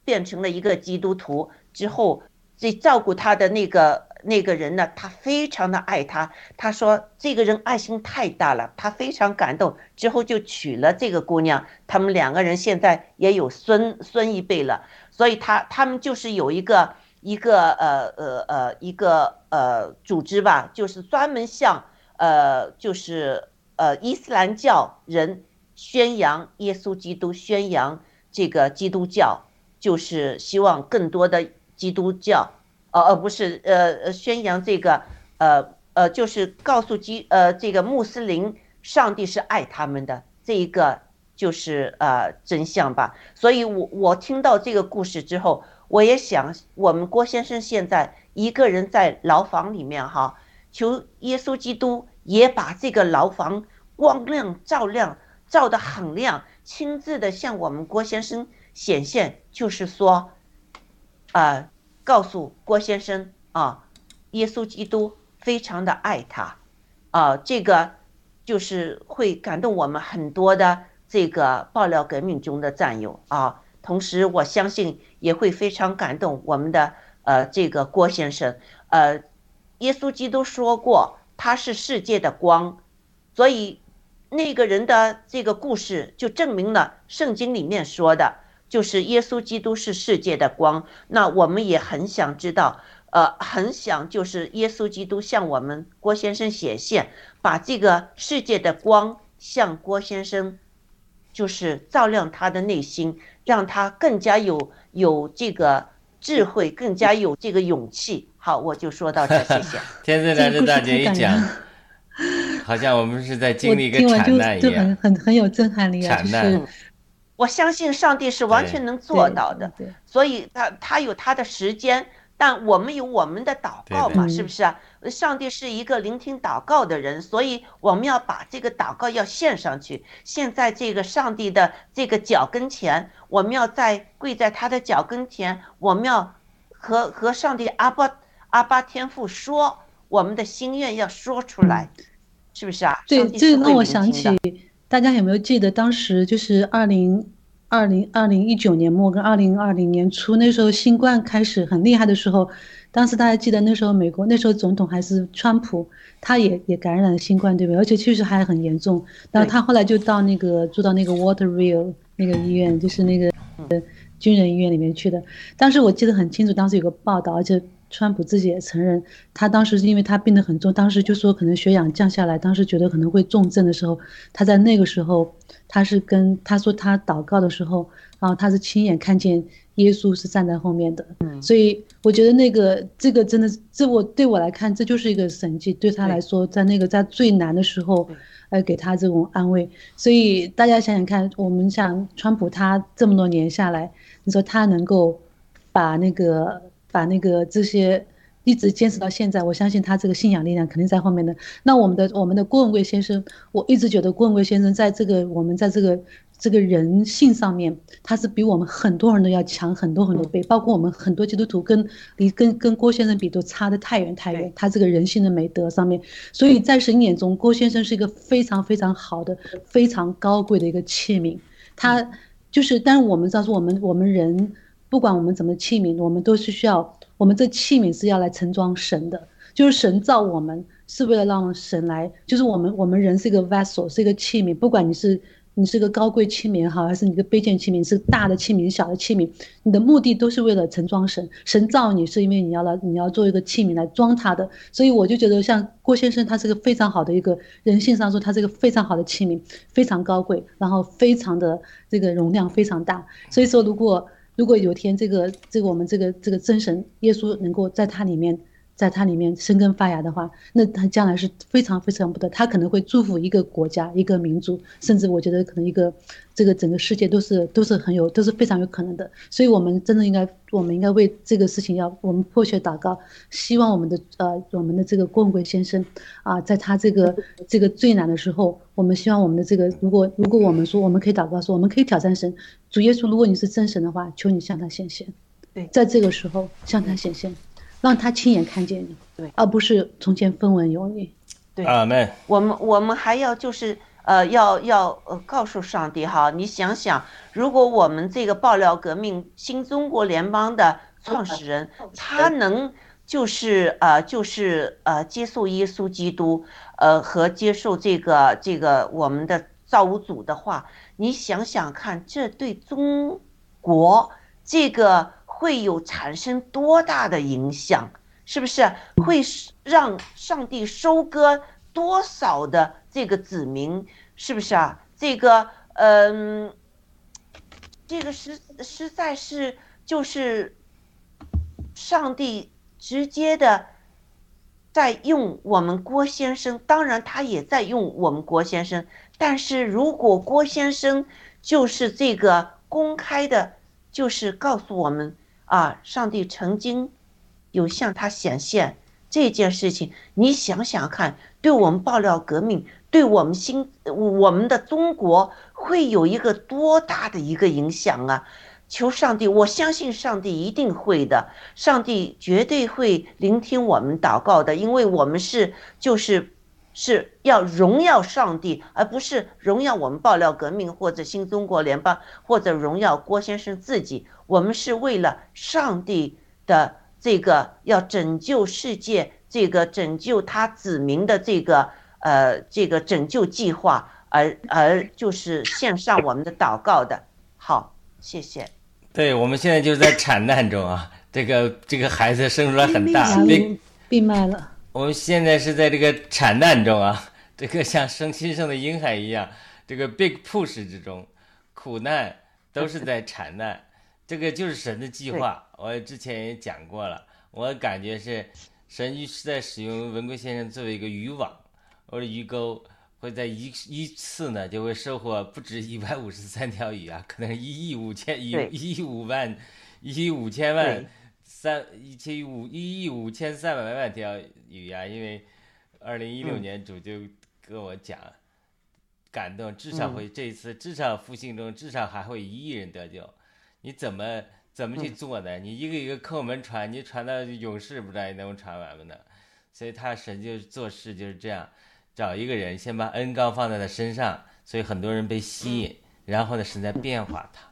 变成了一个基督徒之后，这照顾他的那个。那个人呢，他非常的爱他。他说这个人爱心太大了，他非常感动。之后就娶了这个姑娘，他们两个人现在也有孙孙一辈了。所以，他他们就是有一个一个呃呃呃一个呃组织吧，就是专门向呃就是呃伊斯兰教人宣扬耶稣基督，宣扬这个基督教，就是希望更多的基督教。哦而，不是，呃呃，宣扬这个，呃呃，就是告诉基呃这个穆斯林，上帝是爱他们的，这一个就是呃真相吧。所以，我我听到这个故事之后，我也想，我们郭先生现在一个人在牢房里面哈，求耶稣基督也把这个牢房光亮照亮，照得很亮，亲自的向我们郭先生显现，就是说，啊。告诉郭先生啊，耶稣基督非常的爱他，啊，这个就是会感动我们很多的这个爆料革命中的战友啊。同时，我相信也会非常感动我们的呃这个郭先生。呃，耶稣基督说过他是世界的光，所以那个人的这个故事就证明了圣经里面说的，就是耶稣基督是世界的光。那我们也很想知道，呃，很想就是耶稣基督向我们郭先生显现，把这个世界的光向郭先生，就是照亮他的内心，让他更加有有这个智慧，更加有这个勇气。好，我就说到这，谢谢。
天赐良知大姐一讲。好像我们是在经历一个惨难
一样，就很很很有震撼力啊！就是
我相信上帝是完全能做到的，所以他他有他的时间，但我们有我们的祷告嘛，是不是啊？上帝是一个聆听祷告的人，所以我们要把这个祷告要献上去，献在这个上帝的这个脚跟前，我们要在跪在他的脚跟前，我们要和和上帝阿巴阿巴天父说。我们的心愿要说出来，是不是啊？
对，这让我想起，大家有没有记得当时就是二零二零二零一九年末跟二零二零年初那时候新冠开始很厉害的时候，当时大家记得那时候美国那时候总统还是川普，他也也感染了新冠，对不对？而且确实还很严重。然后他后来就到那个住到那个 Waterville 那个医院，就是那个军人医院里面去的。当时我记得很清楚，当时有个报道，而且。川普自己也承认，他当时是因为他病得很重，当时就说可能血氧降下来，当时觉得可能会重症的时候，他在那个时候，他是跟他说他祷告的时候，然后他是亲眼看见耶稣是站在后面的，所以我觉得那个这个真的，这我对我来看这就是一个神迹，对他来说，在那个在最难的时候，呃，给他这种安慰，所以大家想想看，我们想川普他这么多年下来，你说他能够把那个。把那个这些一直坚持到现在，我相信他这个信仰力量肯定在后面的。那我们的我们的郭文贵先生，我一直觉得郭文贵先生在这个我们在这个这个人性上面，他是比我们很多人都要强很多很多倍。包括我们很多基督徒跟离跟跟郭先生比都差得太远太远。他这个人性的美德上面，所以在神眼中，郭先生是一个非常非常好的、非常高贵的一个器皿。他就是，但是我们知道说我们我们人。不管我们怎么器皿，我们都是需要，我们这器皿是要来盛装神的，就是神造我们是为了让神来，就是我们我们人是一个 vessel，是一个器皿，不管你是你是个高贵器皿好，还是你个卑贱器皿，是大的器皿，小的器皿，你的目的都是为了盛装神。神造你是因为你要来，你要做一个器皿来装他的，所以我就觉得像郭先生，他是个非常好的一个人性上说，他是个非常好的器皿，非常高贵，然后非常的这个容量非常大，所以说如果。如果有天这个这个我们这个这个真神耶稣能够在他里面。在它里面生根发芽的话，那它将来是非常非常不得，它可能会祝福一个国家、一个民族，甚至我觉得可能一个这个整个世界都是都是很有都是非常有可能的。所以，我们真的应该，我们应该为这个事情要我们迫切祷告，希望我们的呃我们的这个郭文贵先生啊，在他这个这个最难的时候，我们希望我们的这个如果如果我们说我们可以祷告说我们可以挑战神，主耶稣，如果你是真神的话，求你向他显现。
对，
在这个时候向他显现。让他亲眼看见你，
对，
而不是从前分文有你，
对。
阿门。
我们我们还要就是呃要要呃告诉上帝哈，你想想，如果我们这个爆料革命新中国联邦的创始人，他能就是呃就是呃接受耶稣基督，呃和接受这个这个我们的造物主的话，你想想看，这对中国这个。会有产生多大的影响？是不是会让上帝收割多少的这个子民？是不是啊？这个，嗯，这个实实在是就是上帝直接的在用我们郭先生，当然他也在用我们郭先生。但是如果郭先生就是这个公开的，就是告诉我们。啊！上帝曾经有向他显现这件事情，你想想看，对我们爆料革命，对我们新我们的中国会有一个多大的一个影响啊！求上帝，我相信上帝一定会的，上帝绝对会聆听我们祷告的，因为我们是就是。是要荣耀上帝，而不是荣耀我们爆料革命或者新中国联邦或者荣耀郭先生自己。我们是为了上帝的这个要拯救世界，这个拯救他子民的这个呃这个拯救计划而而就是献上我们的祷告的。好，谢谢。
对，我们现在就是在产难中啊，这个这个孩子生出来很大，
牙
并
龈闭麦了。
我们现在是在这个产难中啊，这个像生新生的婴孩一样，这个 big push 之中，苦难都是在产难，这个就是神的计划。我之前也讲过了，我感觉是神是在使用文贵先生作为一个渔网或者鱼钩，会在一一次呢就会收获不止一百五十三条鱼啊，可能是一亿五千一亿五万一亿五千万
对
三一千五一亿五千三百万条鱼啊！因为二零一六
嗯
年主就跟我讲，感动至少会这一次至少复兴中至少还会一亿人得救，你怎么怎么去
嗯
做呢？你一个一个抠门传，你传到勇士不知道你能不能传完吗呢？所以他神就是做事就是这样，找一个人先把恩高放在他身上，所以很多人被吸引，然后呢神在变化他，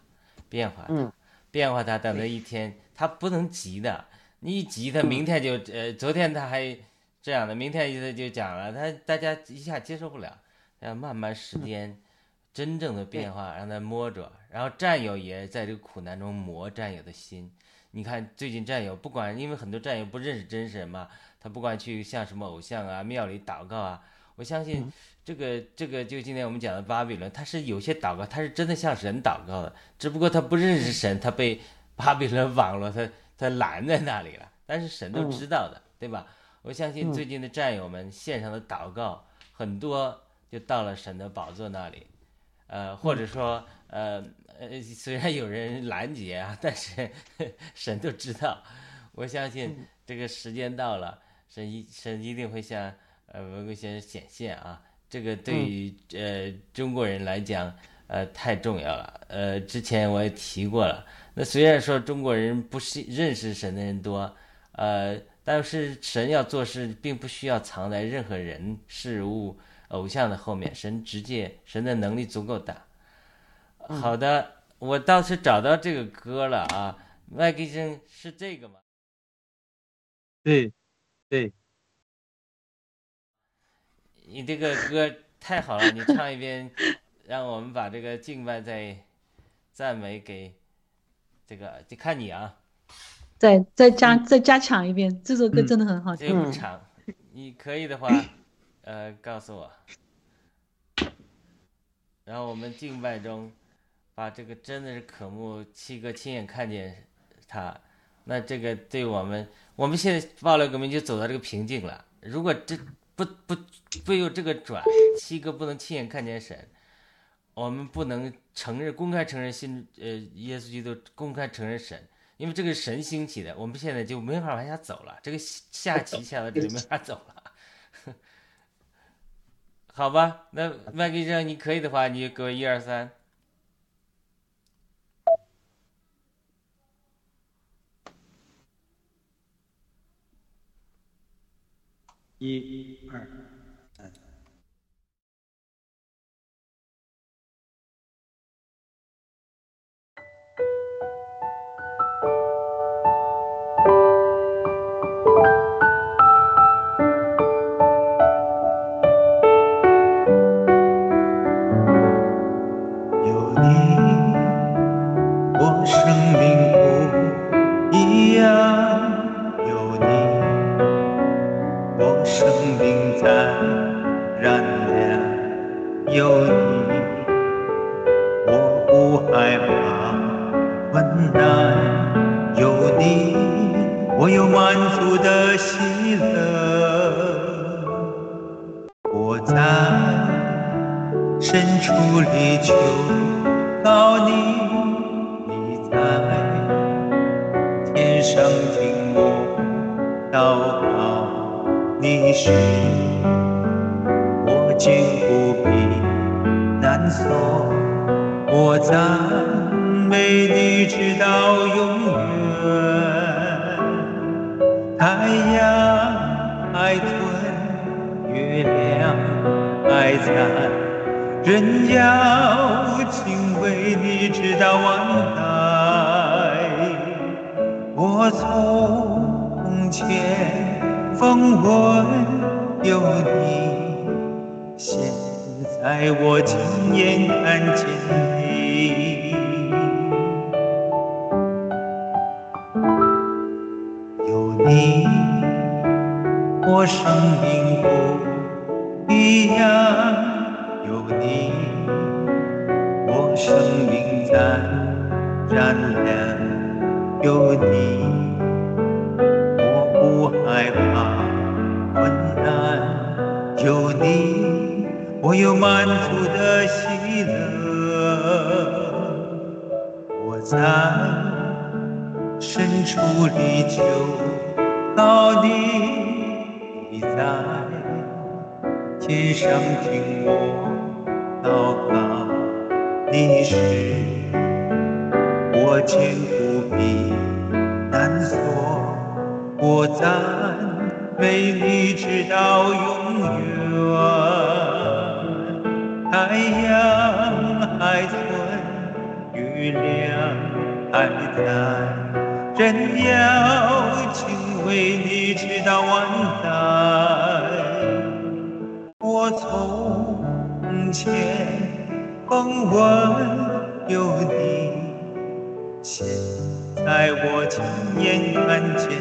变化他。
嗯
变化他，等到一天，它不能急的，你一急，他明天就呃，昨天他还这样的，明天他就讲了，他大家一下接受不了，要慢慢时间，真正的变化让他摸着，然后战友也在这个苦难中磨战友的心。你看最近战友不管，因为很多战友不认识真神嘛，他不管去向什么偶像啊、庙里祷告啊，我相信这个这个就今天我们讲的巴比伦，他是有些祷告，他是真的向神祷告的，只不过他不认识神，他被巴比伦网络他他拦在那里了。但是神都知道的，对吧？我相信最近的战友们线上的祷告很多就到了神的宝座那里，呃，或者说呃呃，虽然有人拦截啊，但是神都知道。我相信这个时间到了，神一神一定会向呃文贵先生显现啊。这个对于呃中国人来讲，呃太重要了。呃，之前我也提过了。那虽然说中国人不是认识神的人多，呃，但是神要做事，并不需要藏在任何人、事物、偶像的后面。神直接，神的能力足够大。好的，我倒是找到这个歌了啊。麦克医生是这个吗？
对，对，
你这个歌太好了，你唱一遍，让我们把这个敬拜再赞美给这个，就看你啊，
再再加再加强一遍，这首歌
嗯
真的很好听。
这个不长，你可以的话，呃，告诉我，然后我们敬拜中把这个真的是渴慕七哥亲眼看见他，那这个对我们，我们现在爆料革命就走到这个瓶颈了。如果这不不不有这个转，七哥不能亲眼看见神，我们不能承认公开承认信呃耶稣基督公开承认神，因为这个神兴起的，我们现在就没法往下走了，这个下棋下到这里没法走了。好吧，那麦克医生，你可以的话，你就给我一二三。
一二
求告你，你在天上听我祷告，你是我坚不必难所，我赞美你直到永远。人要敬畏你，直到万代。我从前风闻有你，现
在我亲眼看见我千古避难说，我赞美你直到永远。太阳还存，月亮还在，人要敬畏你直到万代。我从前风闻有你，现在我亲眼看见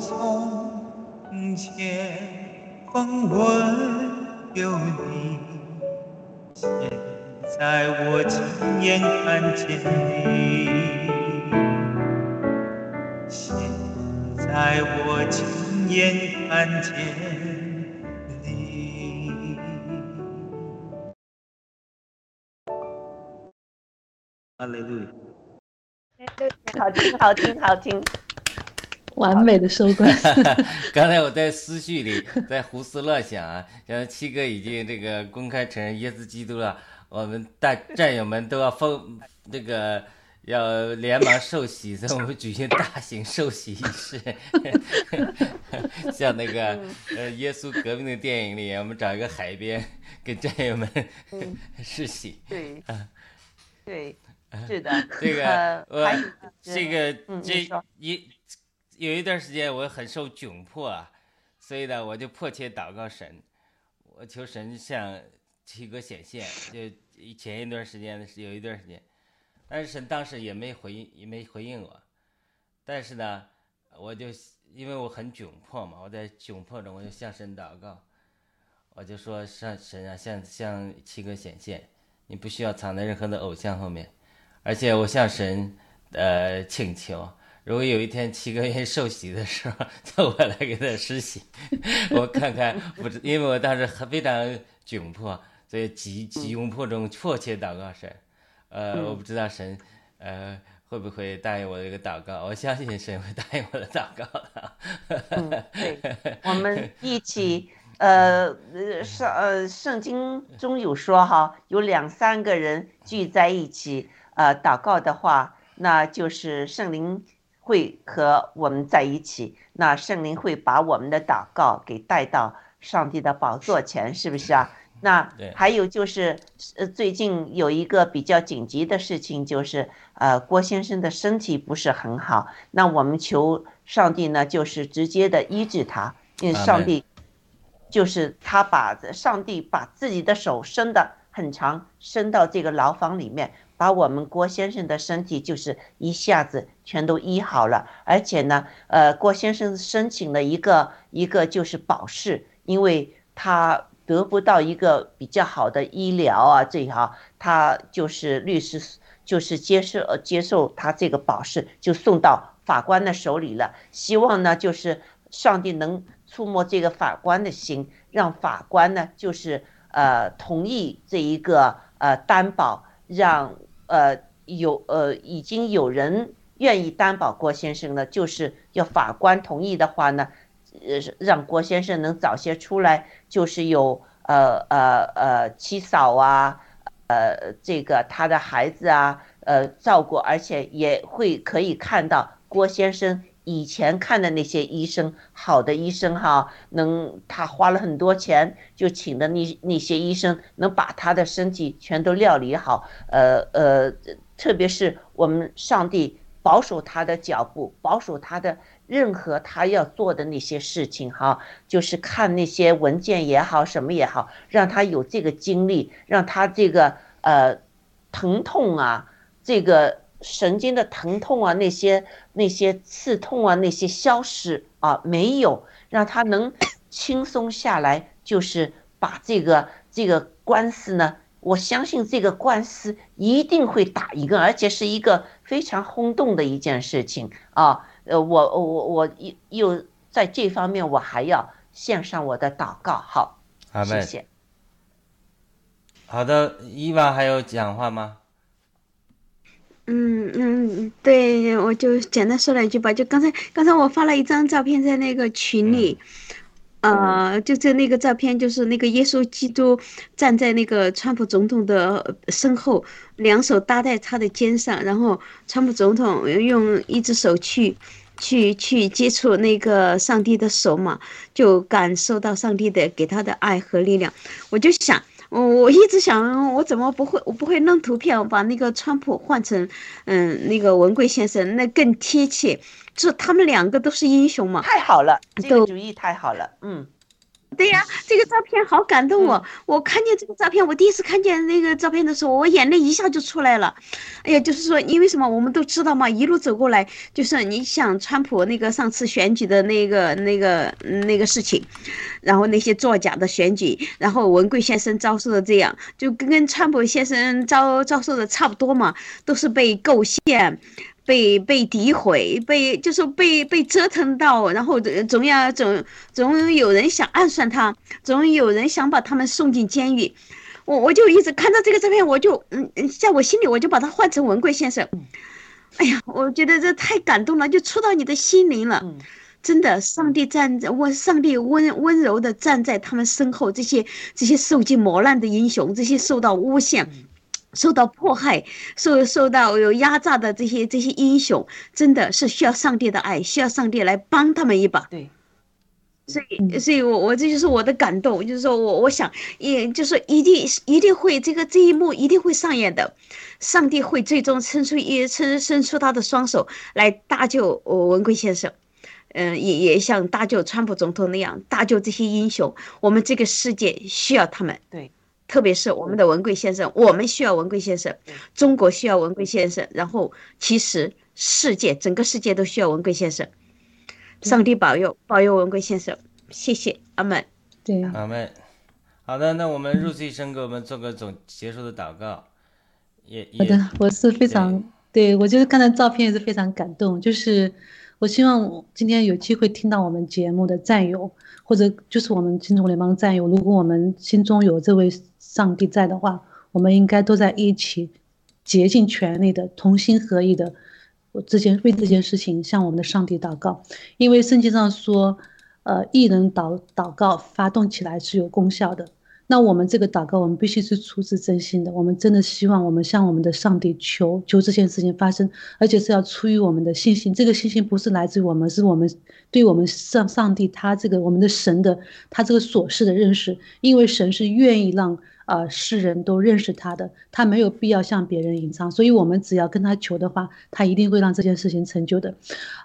从前风闻有你，现在我亲眼看见你。现在我亲眼看见你。哈利路亚。
好听，好听，好听。
完美的收官。
刚才我在思绪里在胡思乱想啊，像七哥已经这个公开承认耶稣基督了，我们大战友们都要疯这个要连忙受洗，所以我们举行大型受洗仪式，像那个呃耶稣革命的电影里，我们找一个海边跟战友们试洗。
对，对，是的。
这个
呃
我这个这一有一段时间我很受窘迫啊，所以呢，我就迫切祷告神，我求神向七哥显现。就前一段时间有一段时间，但是神当时也没回应，也没回应我。但是呢，我就因为我很窘迫嘛，我在窘迫中，我就向神祷告，我就说上神啊，向向七哥显现，你不需要藏在任何的偶像后面。而且我向神呃请求，如果有一天七哥愿意受洗的时候，叫我来给他施洗，我看看不知，因为我当时很非常窘迫，所以急急窘迫中迫切祷告神，呃，我不知道神呃会不会答应我这个祷告，我相信神会答应我的祷告。的。
嗯，对，我们一起，呃，呃圣呃圣经中有说哈，有两三个人聚在一起，呃，祷告的话，那就是圣灵会和我们在一起，那圣灵会把我们的祷告给带到上帝的宝座前，是不是啊？那还有就是，呃，最近有一个比较紧急的事情，就是呃，郭先生的身体不是很好，那我们求上帝呢，就是直接的医治他，因为上帝就是他把上帝把自己的手伸的很长，伸到这个牢房里面，把我们郭先生的身体就是一下子全都医好了，而且呢，呃，郭先生申请了一个一个就是保释，因为他得不到一个比较好的医疗啊，这一行他就是律师就是接受接受他这个保释，就送到法官的手里了。希望呢，就是上帝能触摸这个法官的心，让法官呢，就是呃同意这一个呃担保，让呃有呃已经有人愿意担保郭先生了，就是要法官同意的话呢，呃让郭先生能早些出来，就是有呃呃呃七嫂啊。呃这个他的孩子啊，呃照顾，而且也会可以看到郭先生以前看的那些医生，好的医生哈，能他花了很多钱就请的那那些医生，能把他的身体全都料理好，呃呃，特别是我们上帝保守他的脚步，保守他的。任何他要做的那些事情，哈，就是看那些文件也好，什么也好，让他有这个经历，让他这个呃疼痛啊，这个神经的疼痛啊，那些那些刺痛啊，那些消失啊，没有，让他能轻松下来，就是把这个这个官司呢，我相信这个官司一定会打赢，而且是一个非常轰动的一件事情啊。呃，我我我又又在这方面，我还要献上我的祷告。好，谢谢。
好的，伊娃还有讲话吗？
嗯嗯，对，我就简单说两句吧。就刚才刚才我发了一张照片在那个群里，呃，就在那个照片，就是那个耶稣基督站在那个川普总统的身后，两手搭在他的肩上，然后川普总统用一只手去。去去接触那个上帝的手嘛，就感受到上帝的给他的爱和力量。我就想，我我一直想，我怎么不会，我不会弄图片，我把那个川普换成，嗯，那个文贵先生，那更贴切。这他们两个都是英雄嘛。
太好了，这个主意太好了，嗯。
对呀，这个照片好感动我。我看见这个照片，我第一次看见那个照片的时候，我眼泪一下就出来了。哎呀，就是说，因为什么？我们都知道嘛，一路走过来，就是你想川普那个上次选举的那个、那个、那个事情，然后那些作假的选举，然后文贵先生遭受的这样，就跟跟川普先生遭遭受的差不多嘛，都是被构陷。被被诋毁，被就是被被折腾到，然后总要总总有人想暗算他，总有人想把他们送进监狱。我我就一直看到这个照片，我就嗯，在我心里我就把它换成文贵先生。哎呀，我觉得这太感动了，就触到你的心灵了。真的，上帝站在我，上帝温温柔的站在他们身后，这些这些受尽磨难的英雄，这些受到诬陷。受到迫害、受受到有压榨的这些这些英雄，真的是需要上帝的爱，需要上帝来帮他们一把。
对，
所以，所以我我这就是我的感动，就是说我我想，也就是一定一定会这个这一幕一定会上演的，上帝会最终伸出一伸伸出他的双手来搭救文贵先生，嗯，也也像搭救川普总统那样搭救这些英雄，我们这个世界需要他们。
对。
特别是我们的文贵先生，我们需要文贵先生，中国需要文贵先生，然后其实世界整个世界都需要文贵先生。上帝保佑，保佑文贵先生，谢谢阿门。
对，
阿门。好的，那我们入一生给我们做个总结束的祷告。也
好的，我是非常对我就是看到照片也是非常感动，就是我希望今天有机会听到我们节目的战友。或者就是我们新中联邦战友，如果我们心中有这位上帝在的话，我们应该都在一起，竭尽全力的同心合意的，我这件为这件事情向我们的上帝祷告，因为圣经上说，呃，一人祷祷告发动起来是有功效的。那我们这个祷告，我们必须是出自真心的。我们真的希望我们向我们的上帝求求这件事情发生，而且是要出于我们的信心。这个信心不是来自于我们，是我们对我们上上帝他这个我们的神的他这个所事的认识。因为神是愿意让呃世人都认识他的，他没有必要向别人隐藏。所以我们只要跟他求的话，他一定会让这件事情成就的。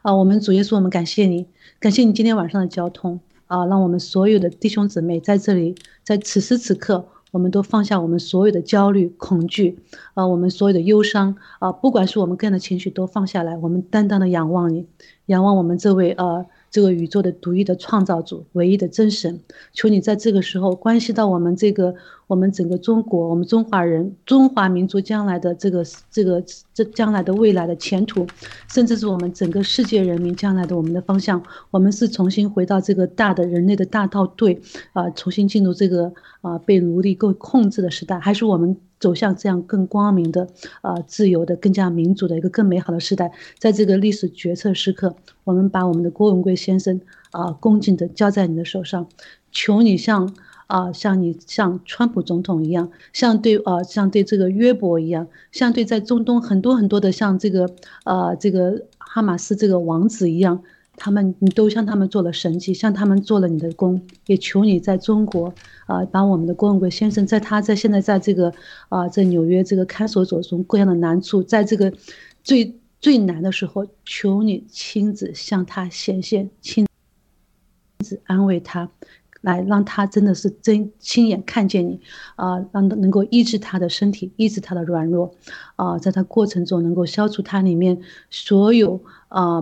啊，我们主耶稣，我们感谢你，感谢你今天晚上的交通。啊，让我们所有的弟兄姊妹在这里，在此时此刻，我们都放下我们所有的焦虑、恐惧，啊，我们所有的忧伤，啊，不管是我们个人的情绪，都放下来，我们单单的仰望你，仰望我们这位呃这个宇宙的独一的创造主，唯一的真神，求你在这个时候关系到我们这个。我们整个中国，我们中华人、中华民族将来的这个、这个、这将来的未来的前途，甚至是我们整个世界人民将来的我们的方向，我们是重新回到这个大的人类的大套队，啊，重新进入这个啊被奴隶够控制的时代，还是我们走向这样更光明的、啊自由的、更加民主的一个更美好的时代？在这个历史决策时刻，我们把我们的郭文贵先生啊恭敬的交在你的手上，求你向。啊，像你像川普总统一样，像对啊，像对这个约伯一样，像对在中东很多很多的像这个呃这个哈马斯这个王子一样，他们你都向他们做了神迹，向他们做了你的功，也求你在中国啊，把我们的郭文贵先生在他在现在在这个啊在纽约这个看守所中各样的难处，在这个最最难的时候，求你亲自向他显现，亲自安慰他。来让他真的是真亲眼看见你，啊，让他能够医治他的身体，医治他的软弱，啊，在他过程中能够消除他里面所有啊，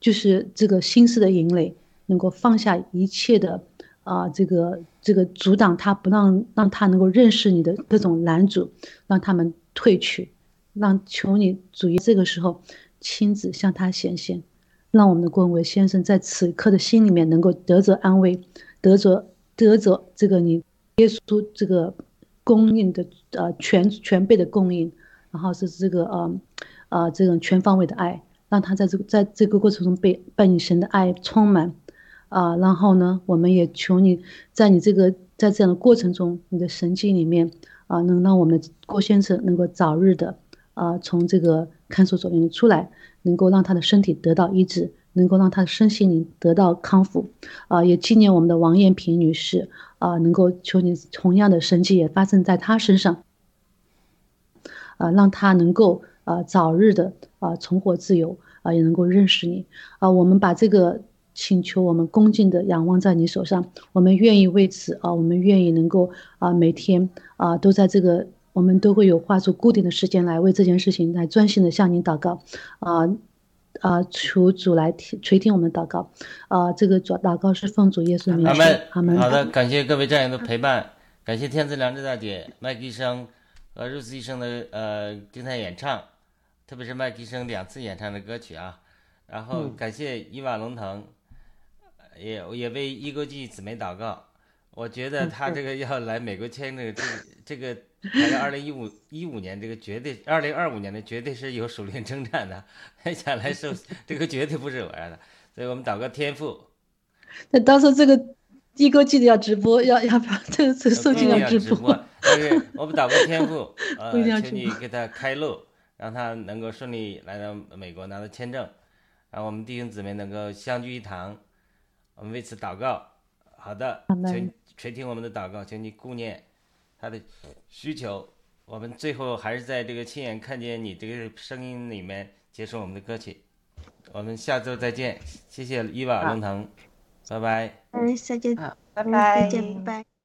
就是这个心思的淫累，能够放下一切的啊，这个这个阻挡他不让让他能够认识你的各种拦阻，让他们退去，让求你主于这个时候亲自向他显现，让我们的郭文伟先生在此刻的心里面能够得着安慰。得着得着这个你耶稣这个供应的呃全全备的供应，然后是这个呃呃这种全方位的爱，让他在这个在这个过程中被被你神的爱充满啊，然后呢，我们也求你在你这个在这样的过程中，你的神迹里面啊，能让我们郭先生能够早日的啊从这个看守所里面出来，能够让他的身体得到医治。能够让他身心灵得到康复，啊，也纪念我们的王艳萍女士，啊，能够求你同样的神迹也发生在她身上，啊，让她能够啊早日的啊重获自由，啊，也能够认识你，啊，我们把这个请求我们恭敬的仰望在你手上，我们愿意为此啊，我们愿意能够啊每天啊都在这个，我们都会有花出固定的时间来为这件事情来专心的向您祷告，啊。啊，求主来听垂听我们祷告，啊，这个主祷告是奉主耶稣名。
阿门。好的，感谢各位战友的陪伴，感谢天赐良知大姐麦克医生和肉丝医生的呃精彩演唱，特别是麦克医生两次演唱的歌曲啊。然后感谢伊瓦龙腾，也也为一国际姊妹祷告。我觉得他这个要来美国签这个这这个。还是二零一五一五年，这个绝对二零二五年的绝对是有属灵征战的，想来受这个绝对不是偶然的，所以我们祷告天赋。
那到时候这个一哥记得要直播，要要不要这个这受尽
要
直播？
但是我们祷告天赋，呃，请你给他开路，让他能够顺利来到美国拿到签证，让我们弟兄姊妹能够相聚一堂，我们为此祷告。好的，请垂听我们的祷告，请你顾念。他的需求，我们最后还是在这个亲眼看见你这个声音里面结束我们的歌曲。我们下周再见，谢谢伊娃龙腾，拜拜。
嗯，再见，
拜拜，
再见，拜拜。